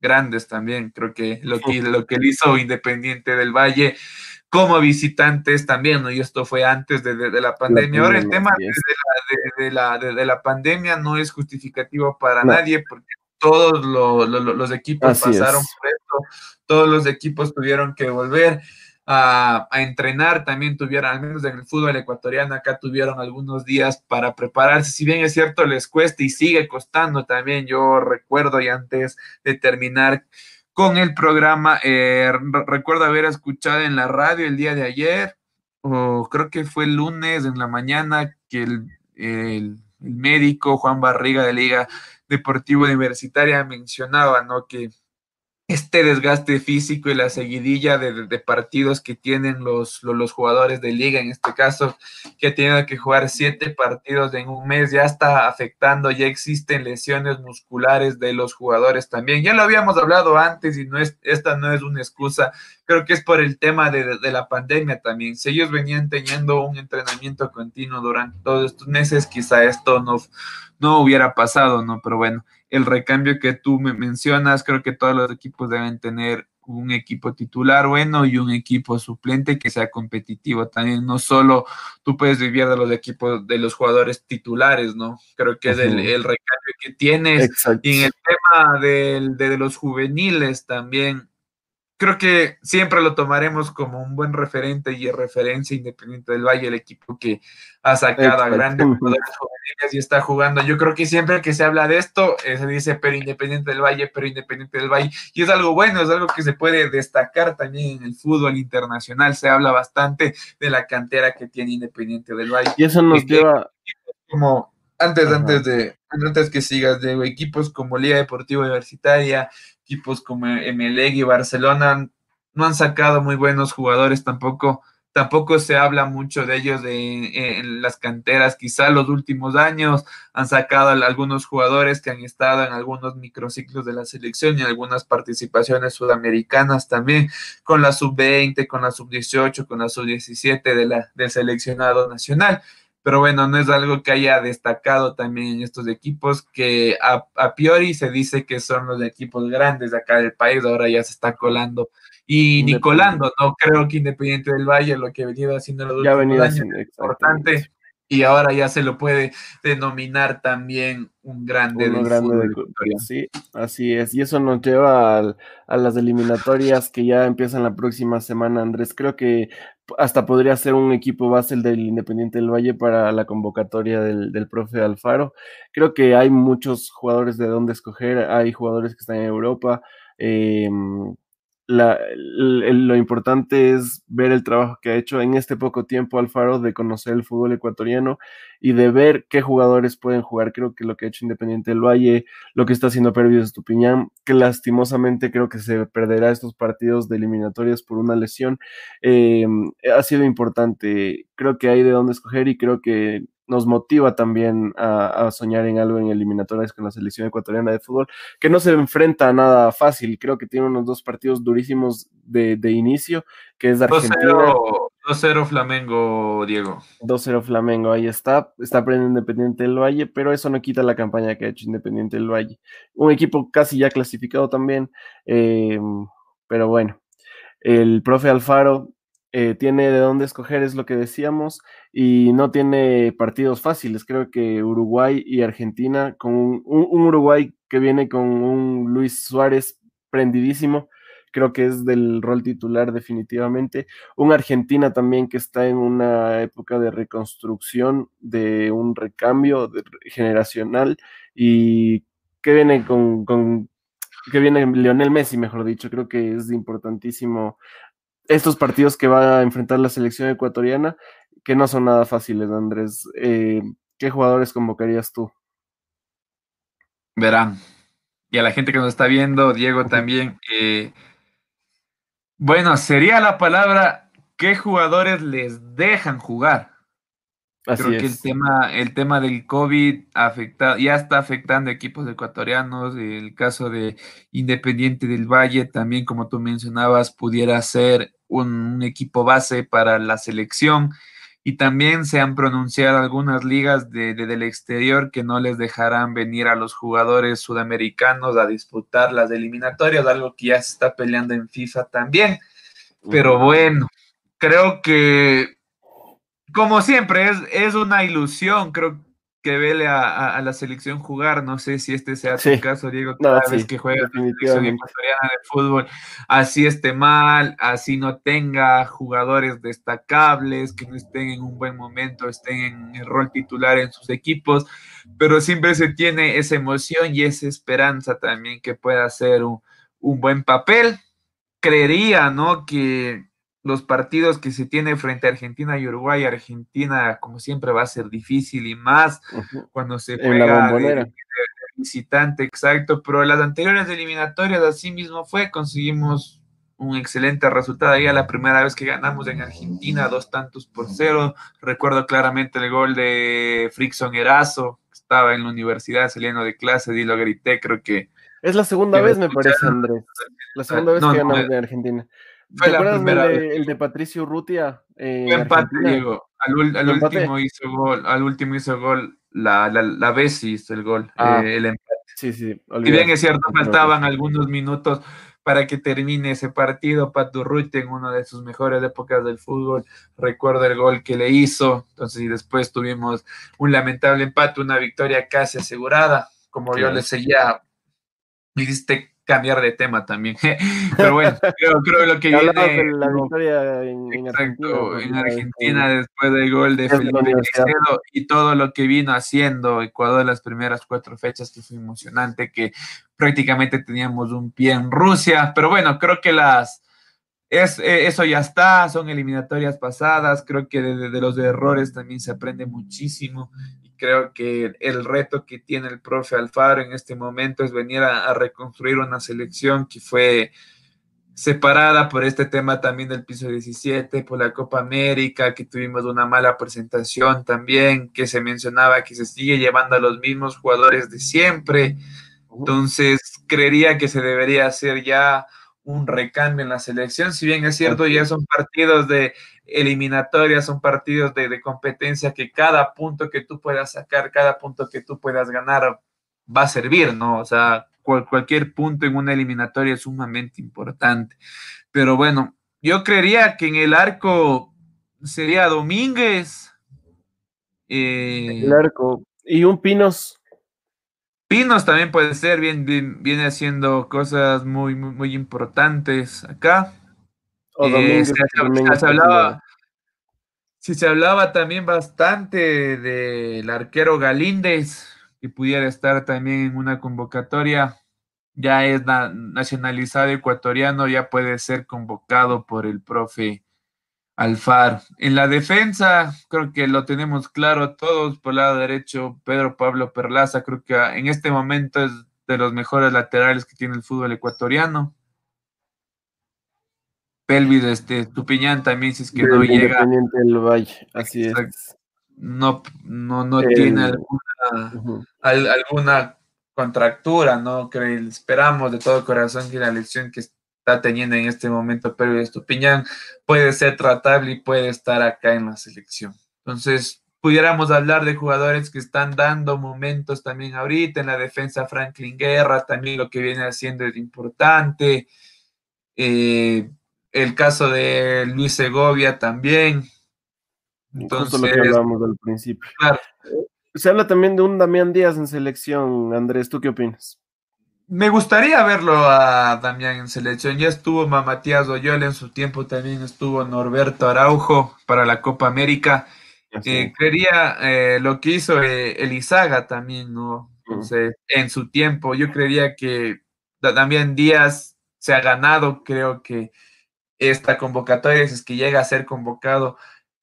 grandes también creo que lo que lo que hizo Independiente del Valle como visitantes también, ¿no? Y esto fue antes de, la pandemia. Ahora el tema de la, de, la, pandemia no es justificativo para nadie porque todos los equipos pasaron por esto, todos los equipos tuvieron que volver a, entrenar, también tuvieron, al menos en el fútbol ecuatoriano, acá tuvieron algunos días para prepararse, si bien es cierto, les cuesta y sigue costando también, yo recuerdo y antes de terminar con el programa. Eh, recuerdo haber escuchado en la radio el día de ayer, o creo que fue el lunes en la mañana, que el, el médico Juan Barriga de Liga Deportiva Universitaria mencionaba, ¿no? Que este desgaste físico y la seguidilla de, partidos que tienen los, los, jugadores de liga, en este caso, que tienen que jugar siete partidos en un mes, ya está afectando, ya existen lesiones musculares de los jugadores también. Ya lo habíamos hablado antes y no es, esta no es una excusa, creo que es por el tema de, de la pandemia también. Si ellos venían teniendo un entrenamiento continuo durante todos estos meses, quizá esto no, no hubiera pasado, ¿no? Pero bueno el recambio que tú me mencionas, creo que todos los equipos deben tener un equipo titular bueno y un equipo suplente que sea competitivo. También no solo tú puedes vivir de los equipos, de los jugadores titulares, ¿no? Creo que es el, recambio que tienes. Y en el tema de los juveniles también, creo que siempre lo tomaremos como un buen referente y referencia independiente del Valle, el equipo que ha sacado a grandes jugadores juveniles y está jugando. Yo creo que siempre que se habla de esto, eh, se dice pero Independiente del Valle, pero Independiente del Valle, y es algo bueno, es algo que se puede destacar también en el fútbol internacional. Se habla bastante de la cantera que tiene Independiente del Valle. Y eso nos lleva. Como antes, antes de, antes que sigas, de equipos como Liga Deportiva Universitaria, equipos como Emelec y Barcelona no han sacado muy buenos jugadores tampoco. Tampoco se habla mucho de ellos de, en las canteras. Quizá los últimos años han sacado algunos jugadores que han estado en algunos microciclos de la selección y algunas participaciones sudamericanas también, con la sub-20, con la sub-18, con la sub-17 de la, del seleccionado nacional pero bueno, no es algo que haya destacado también en estos equipos que a, a, priori se dice que son los equipos grandes de acá del país, ahora ya se está colando y ni colando, no creo que Independiente del Valle lo que ha venido haciendo los últimos años es importante y ahora ya se lo puede denominar también un grande Uno grande de Sí, así es. Y eso nos lleva a las eliminatorias que ya empiezan la próxima semana, Andrés. Creo que hasta podría ser un equipo base el del Independiente del Valle para la convocatoria del, del profe Alfaro. Creo que hay muchos jugadores de dónde escoger. Hay jugadores que están en Europa. Eh, lo importante es ver el trabajo que ha hecho en este poco tiempo Alfaro de conocer el fútbol ecuatoriano y de ver qué jugadores pueden jugar. Creo que lo que ha hecho Independiente del Valle, lo que está haciendo Pervis Estupiñán, que lastimosamente creo que se perderá estos partidos de eliminatorias por una lesión, eh, ha sido importante. Creo que hay de dónde escoger y creo que nos motiva también a, soñar en algo en eliminatorias con la selección ecuatoriana de fútbol, que no se enfrenta a nada fácil. Creo que tiene unos dos partidos durísimos de, inicio, que es Argentina. 2-0 Flamengo, Diego. 2-0 Flamengo, ahí está. Está aprendiendo Independiente del Valle, pero eso no quita la campaña que ha hecho Independiente del Valle. Un equipo casi ya clasificado también, eh, pero bueno. El profe Alfaro eh, tiene de dónde escoger, es lo que decíamos, y no tiene partidos fáciles. Creo que Uruguay y Argentina, con un, Uruguay que viene con un Luis Suárez prendidísimo, creo que es del rol titular definitivamente. Un Argentina también que está en una época de reconstrucción, de un recambio generacional y que viene con, con, que viene Lionel Messi, mejor dicho, creo que es importantísimo estos partidos que va a enfrentar la selección ecuatoriana, que no son nada fáciles, Andrés. Eh, ¿Qué jugadores convocarías tú? Verán. Y a la gente que nos está viendo, Diego también. Eh, bueno, sería la palabra, ¿qué jugadores les dejan jugar? Creo que el tema, el tema del COVID afecta, ya está afectando equipos ecuatorianos. El caso de Independiente del Valle, también como tú mencionabas, pudiera ser un, equipo base para la selección. Y también se han pronunciado algunas ligas de, del exterior que no les dejarán venir a los jugadores sudamericanos a disputar las eliminatorias, algo que ya se está peleando en FIFA también. Pero bueno, creo que como siempre, es, es una ilusión, creo que vele a, la selección jugar. No sé si este sea tu caso, Diego, cada vez que juega la selección ecuatoriana de fútbol, así esté mal, así no tenga jugadores destacables, que no estén en un buen momento, estén en el rol titular en sus equipos, pero siempre se tiene esa emoción y esa esperanza también que pueda hacer un, un buen papel. Creería, ¿no? Que los partidos que se tiene frente a Argentina y Uruguay, Argentina como siempre va a ser difícil y más cuando se juega de, visitante, exacto, pero las anteriores eliminatorias así mismo fue, conseguimos un excelente resultado ahí a la primera vez que ganamos en Argentina, dos tantos por cero, recuerdo claramente el gol de Frickson Erazo, estaba en la universidad saliendo de clase y lo grité, creo que... Es la segunda vez, me parece, Andrés, la segunda vez que ganamos en Argentina. ¿Te acuerdas el de Patricio Urrutia? Eh, empate, Diego. Al, último hizo gol, al último hizo gol, la, la, la vez hizo el gol, ah, eh, el empate. Sí, sí. Y bien es cierto, faltaban algunos minutos para que termine ese partido. Pato Urrutia en una de sus mejores épocas del fútbol, recuerda el gol que le hizo. Entonces, y después tuvimos un lamentable empate, una victoria casi asegurada. Como yo le seguía, hiciste cambiar de tema también. Pero bueno, creo, creo lo que viene. la victoria en, Argentina, después del gol de Felipe y todo lo que vino haciendo Ecuador las primeras cuatro fechas, que fue emocionante, que prácticamente teníamos un pie en Rusia. Pero bueno, creo que las. Es, eh, eso ya está, son eliminatorias pasadas, creo que de, de los errores también se aprende muchísimo creo que el reto que tiene el profe Alfaro en este momento es venir a, reconstruir una selección que fue separada por este tema también del piso 17, por la Copa América, que tuvimos una mala presentación también, que se mencionaba que se sigue llevando a los mismos jugadores de siempre. Entonces, creería que se debería hacer ya un recambio en la selección, si bien es cierto, ya son partidos de eliminatorias, son partidos de, competencia que cada punto que tú puedas sacar, cada punto que tú puedas ganar va a servir, ¿no? O sea, cualquier punto en una eliminatoria es sumamente importante. Pero bueno, yo creería que en el arco sería Domínguez, Eh, el arco. Y un Pinos. Pinos también puede ser, bien, viene haciendo cosas muy, muy, importantes acá. O eh, se, hablaba, si se hablaba también bastante del arquero Galíndez, que pudiera estar también en una convocatoria, ya es nacionalizado ecuatoriano, ya puede ser convocado por el profe Alfar. En la defensa, creo que lo tenemos claro todos por el lado derecho, Pedro Pablo Perlaza, creo que en este momento es de los mejores laterales que tiene el fútbol ecuatoriano. Pelvis, este, Tupiñán también, si es que no llega. del Valle, así es. No, no, no tiene alguna, alguna contractura, ¿no? Que esperamos de todo corazón que la elección que está teniendo en este momento Pedro Estupiñán puede ser tratable y puede estar acá en la selección. Entonces, pudiéramos hablar de jugadores que están dando momentos también ahorita en la defensa Franklin Guerra, también lo que viene haciendo es importante. Eh, el caso de Luis Segovia también. Entonces, lo que hablábamos al principio. Se habla también de un Damián Díaz en selección, Andrés, ¿tú qué opinas? Me gustaría verlo a Damián en selección. Ya estuvo Matías Oyola en su tiempo, también estuvo Norberto Araujo para la Copa América. Eh, creería eh, lo que hizo eh, Elizaga también, ¿no? Entonces, en su tiempo, yo creería que Damián Díaz se ha ganado, creo que esta convocatoria, si es que llega a ser convocado,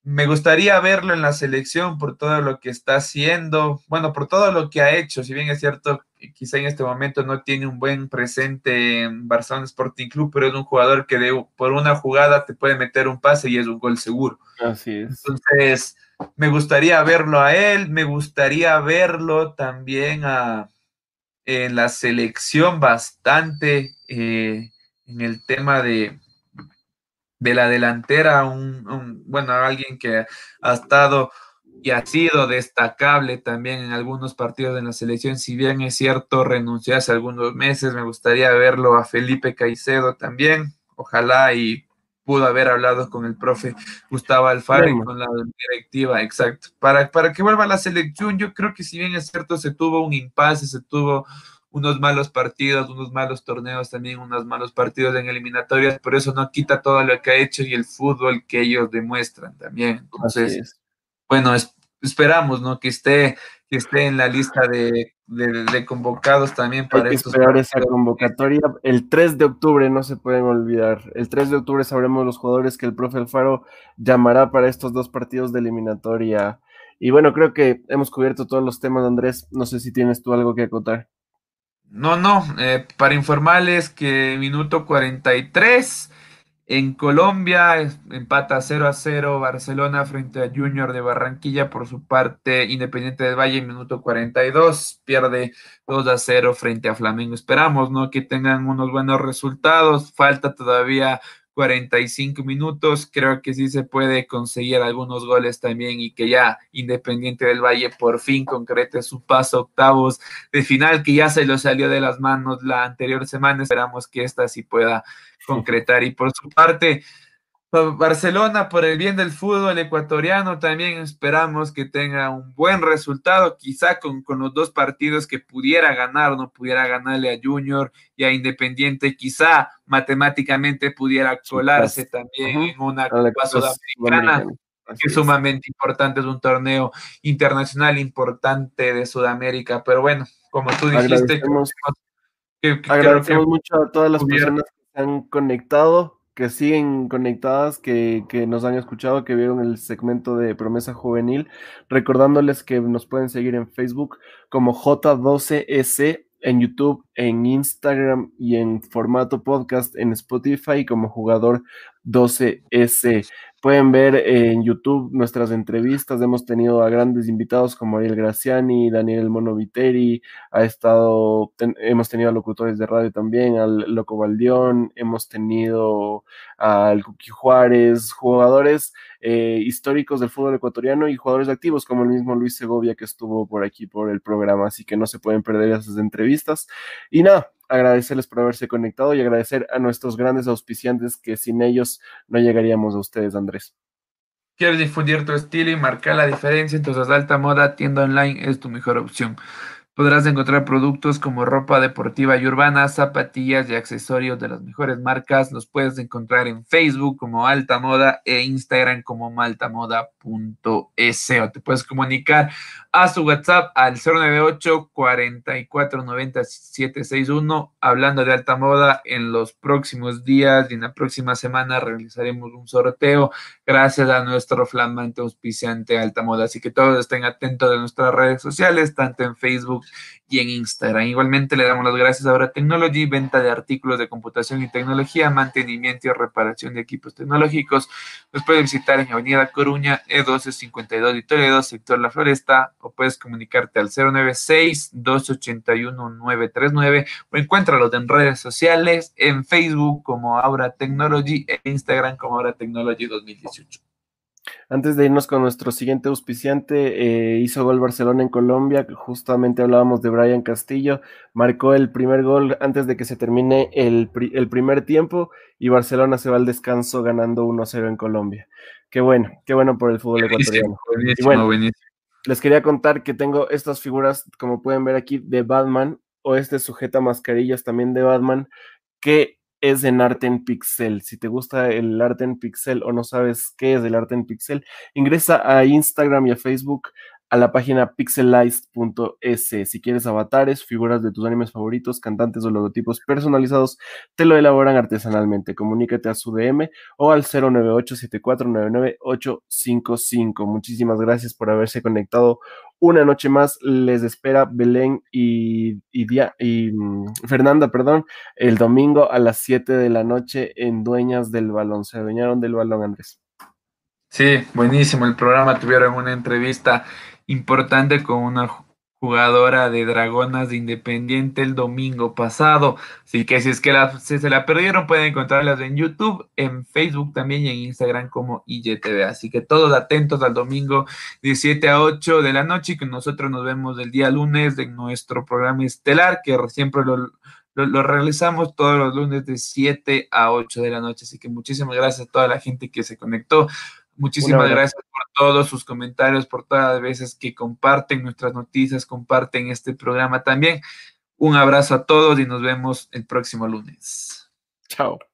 me gustaría verlo en la selección por todo lo que está haciendo, bueno, por todo lo que ha hecho, si bien es cierto, quizá en este momento no tiene un buen presente en Barcelona Sporting Club, pero es un jugador que de, por una jugada te puede meter un pase y es un gol seguro. Así es. Entonces, me gustaría verlo a él, me gustaría verlo también a, en la selección bastante eh, en el tema de, de la delantera, un, bueno, alguien que ha estado y ha sido destacable también en algunos partidos de la selección, si bien es cierto, renunció hace algunos meses, me gustaría verlo a Felipe Caicedo también, ojalá y pudo haber hablado con el profe Gustavo Alfaro y con la directiva, exacto, para, para que vuelva a la selección, yo creo que si bien es cierto, se tuvo un impasse, se tuvo unos malos partidos, unos malos torneos también, unos malos partidos en eliminatorias, pero eso no quita todo lo que ha hecho y el fútbol que ellos demuestran también. Entonces, bueno, esperamos, ¿no? Que esté, que esté en la lista de, convocados también para Hay que esperar esa convocatoria. El 3 de octubre no se pueden olvidar. El 3 de octubre sabremos los jugadores que el profe Alfaro llamará para estos dos partidos de eliminatoria. Y bueno, creo que hemos cubierto todos los temas, Andrés. No sé si tienes tú algo que acotar. No, no, eh, para informarles que minuto 43 en Colombia empata 0 a 0 Barcelona frente a Junior de Barranquilla por su parte Independiente del Valle en minuto 42 pierde 2 a 0 frente a Flamengo. Esperamos, ¿no? Que tengan unos buenos resultados. Falta todavía 45 minutos. Creo que sí se puede conseguir algunos goles también y que ya Independiente del Valle por fin concrete su paso octavos de final que ya se lo salió de las manos la anterior semana. Esperamos que esta sí pueda concretar. Y por su parte, Barcelona, por el bien del fútbol ecuatoriano, también esperamos que tenga un buen resultado, quizá con, los dos partidos que pudiera ganar, no pudiera ganarle a Junior y a Independiente, quizá matemáticamente pudiera colarse también en una Copa Sudamericana, que es sumamente importante, es un torneo internacional importante de Sudamérica, pero bueno, como tú dijiste, agradecemos, mucho a todas las personas que se han conectado que siguen conectadas, que, que, nos han escuchado, que vieron el segmento de Promesa Juvenil, recordándoles que nos pueden seguir en Facebook como J12S, en YouTube, en Instagram y en formato podcast en Spotify como jugador 12S. Pueden ver en YouTube nuestras entrevistas. Hemos tenido a grandes invitados como Ariel Graciani, Daniel Monoviteri, ha estado, hemos tenido a locutores de radio también, al Loco Baldión, hemos tenido al Cuqui Juárez, jugadores eh, históricos del fútbol ecuatoriano y jugadores activos como el mismo Luis Segovia que estuvo por aquí por el programa, así que no se pueden perder esas entrevistas. Y nada, agradecerles por haberse conectado y agradecer a nuestros grandes auspiciantes que sin ellos no llegaríamos a ustedes, Andrés. ¿Quieres difundir tu estilo y marcar la diferencia? Entonces Alta Moda Tienda Online es tu mejor opción. Podrás encontrar productos como ropa deportiva y urbana, zapatillas y accesorios de las mejores marcas. Los puedes encontrar en Facebook como Alta Moda e Instagram como maltamoda.es o te puedes comunicar a su WhatsApp al 098 44 90 761 hablando de alta moda en los próximos días y en la próxima semana realizaremos un sorteo gracias a nuestro flamante auspiciante alta moda así que todos estén atentos de nuestras redes sociales tanto en Facebook y en Instagram. Igualmente le damos las gracias a Ahora Technology, venta de artículos de computación y tecnología, mantenimiento y reparación de equipos tecnológicos. Nos puede visitar en Avenida Coruña, E1252 de Toledo, sector La Floresta, o puedes comunicarte al 096-281-939 o encuéntralos en redes sociales, en Facebook como Aura Technology e Instagram como Aura Technology 2018. Antes de irnos con nuestro siguiente auspiciante, eh, hizo gol Barcelona en Colombia, justamente hablábamos de Brian Castillo, marcó el primer gol antes de que se termine el, primer tiempo y Barcelona se va al descanso ganando 1-0 en Colombia. Qué bueno, qué bueno por el fútbol ecuatoriano. bueno, Les quería contar que tengo estas figuras, como pueden ver aquí, de Batman, o este sujeta mascarillas también de Batman, que es en arte en pixel. Si te gusta el arte en pixel o no sabes qué es el arte en pixel, ingresa a Instagram y a Facebook a la página pixelized.es. Si quieres avatares, figuras de tus animes favoritos, cantantes o logotipos personalizados, te lo elaboran artesanalmente. Comunícate a su DM o al 098-7499-855. Muchísimas gracias por haberse conectado una noche más. Les espera Belén y, y, mm, Fernanda, perdón, el domingo a las 7 de la noche en Dueñas del Balón. Se adueñaron del balón, Andrés. Sí, buenísimo el programa. Tuvieron una entrevista importante con una jugadora de Dragonas de Independiente el domingo pasado. Así que si es que se la perdieron, pueden encontrarlas en YouTube, en Facebook también y en Instagram como IGTV. Así que todos atentos al domingo de 7 a 8 de la noche y que nosotros nos vemos el día lunes en nuestro programa estelar, que siempre lo, lo, realizamos todos los lunes de 7 a 8 de la noche. Así que muchísimas gracias a toda la gente que se conectó. Muchísimas gracias todos sus comentarios, por todas las veces que comparten nuestras noticias, comparten este programa también. Un abrazo a todos y nos vemos el próximo lunes. Chao.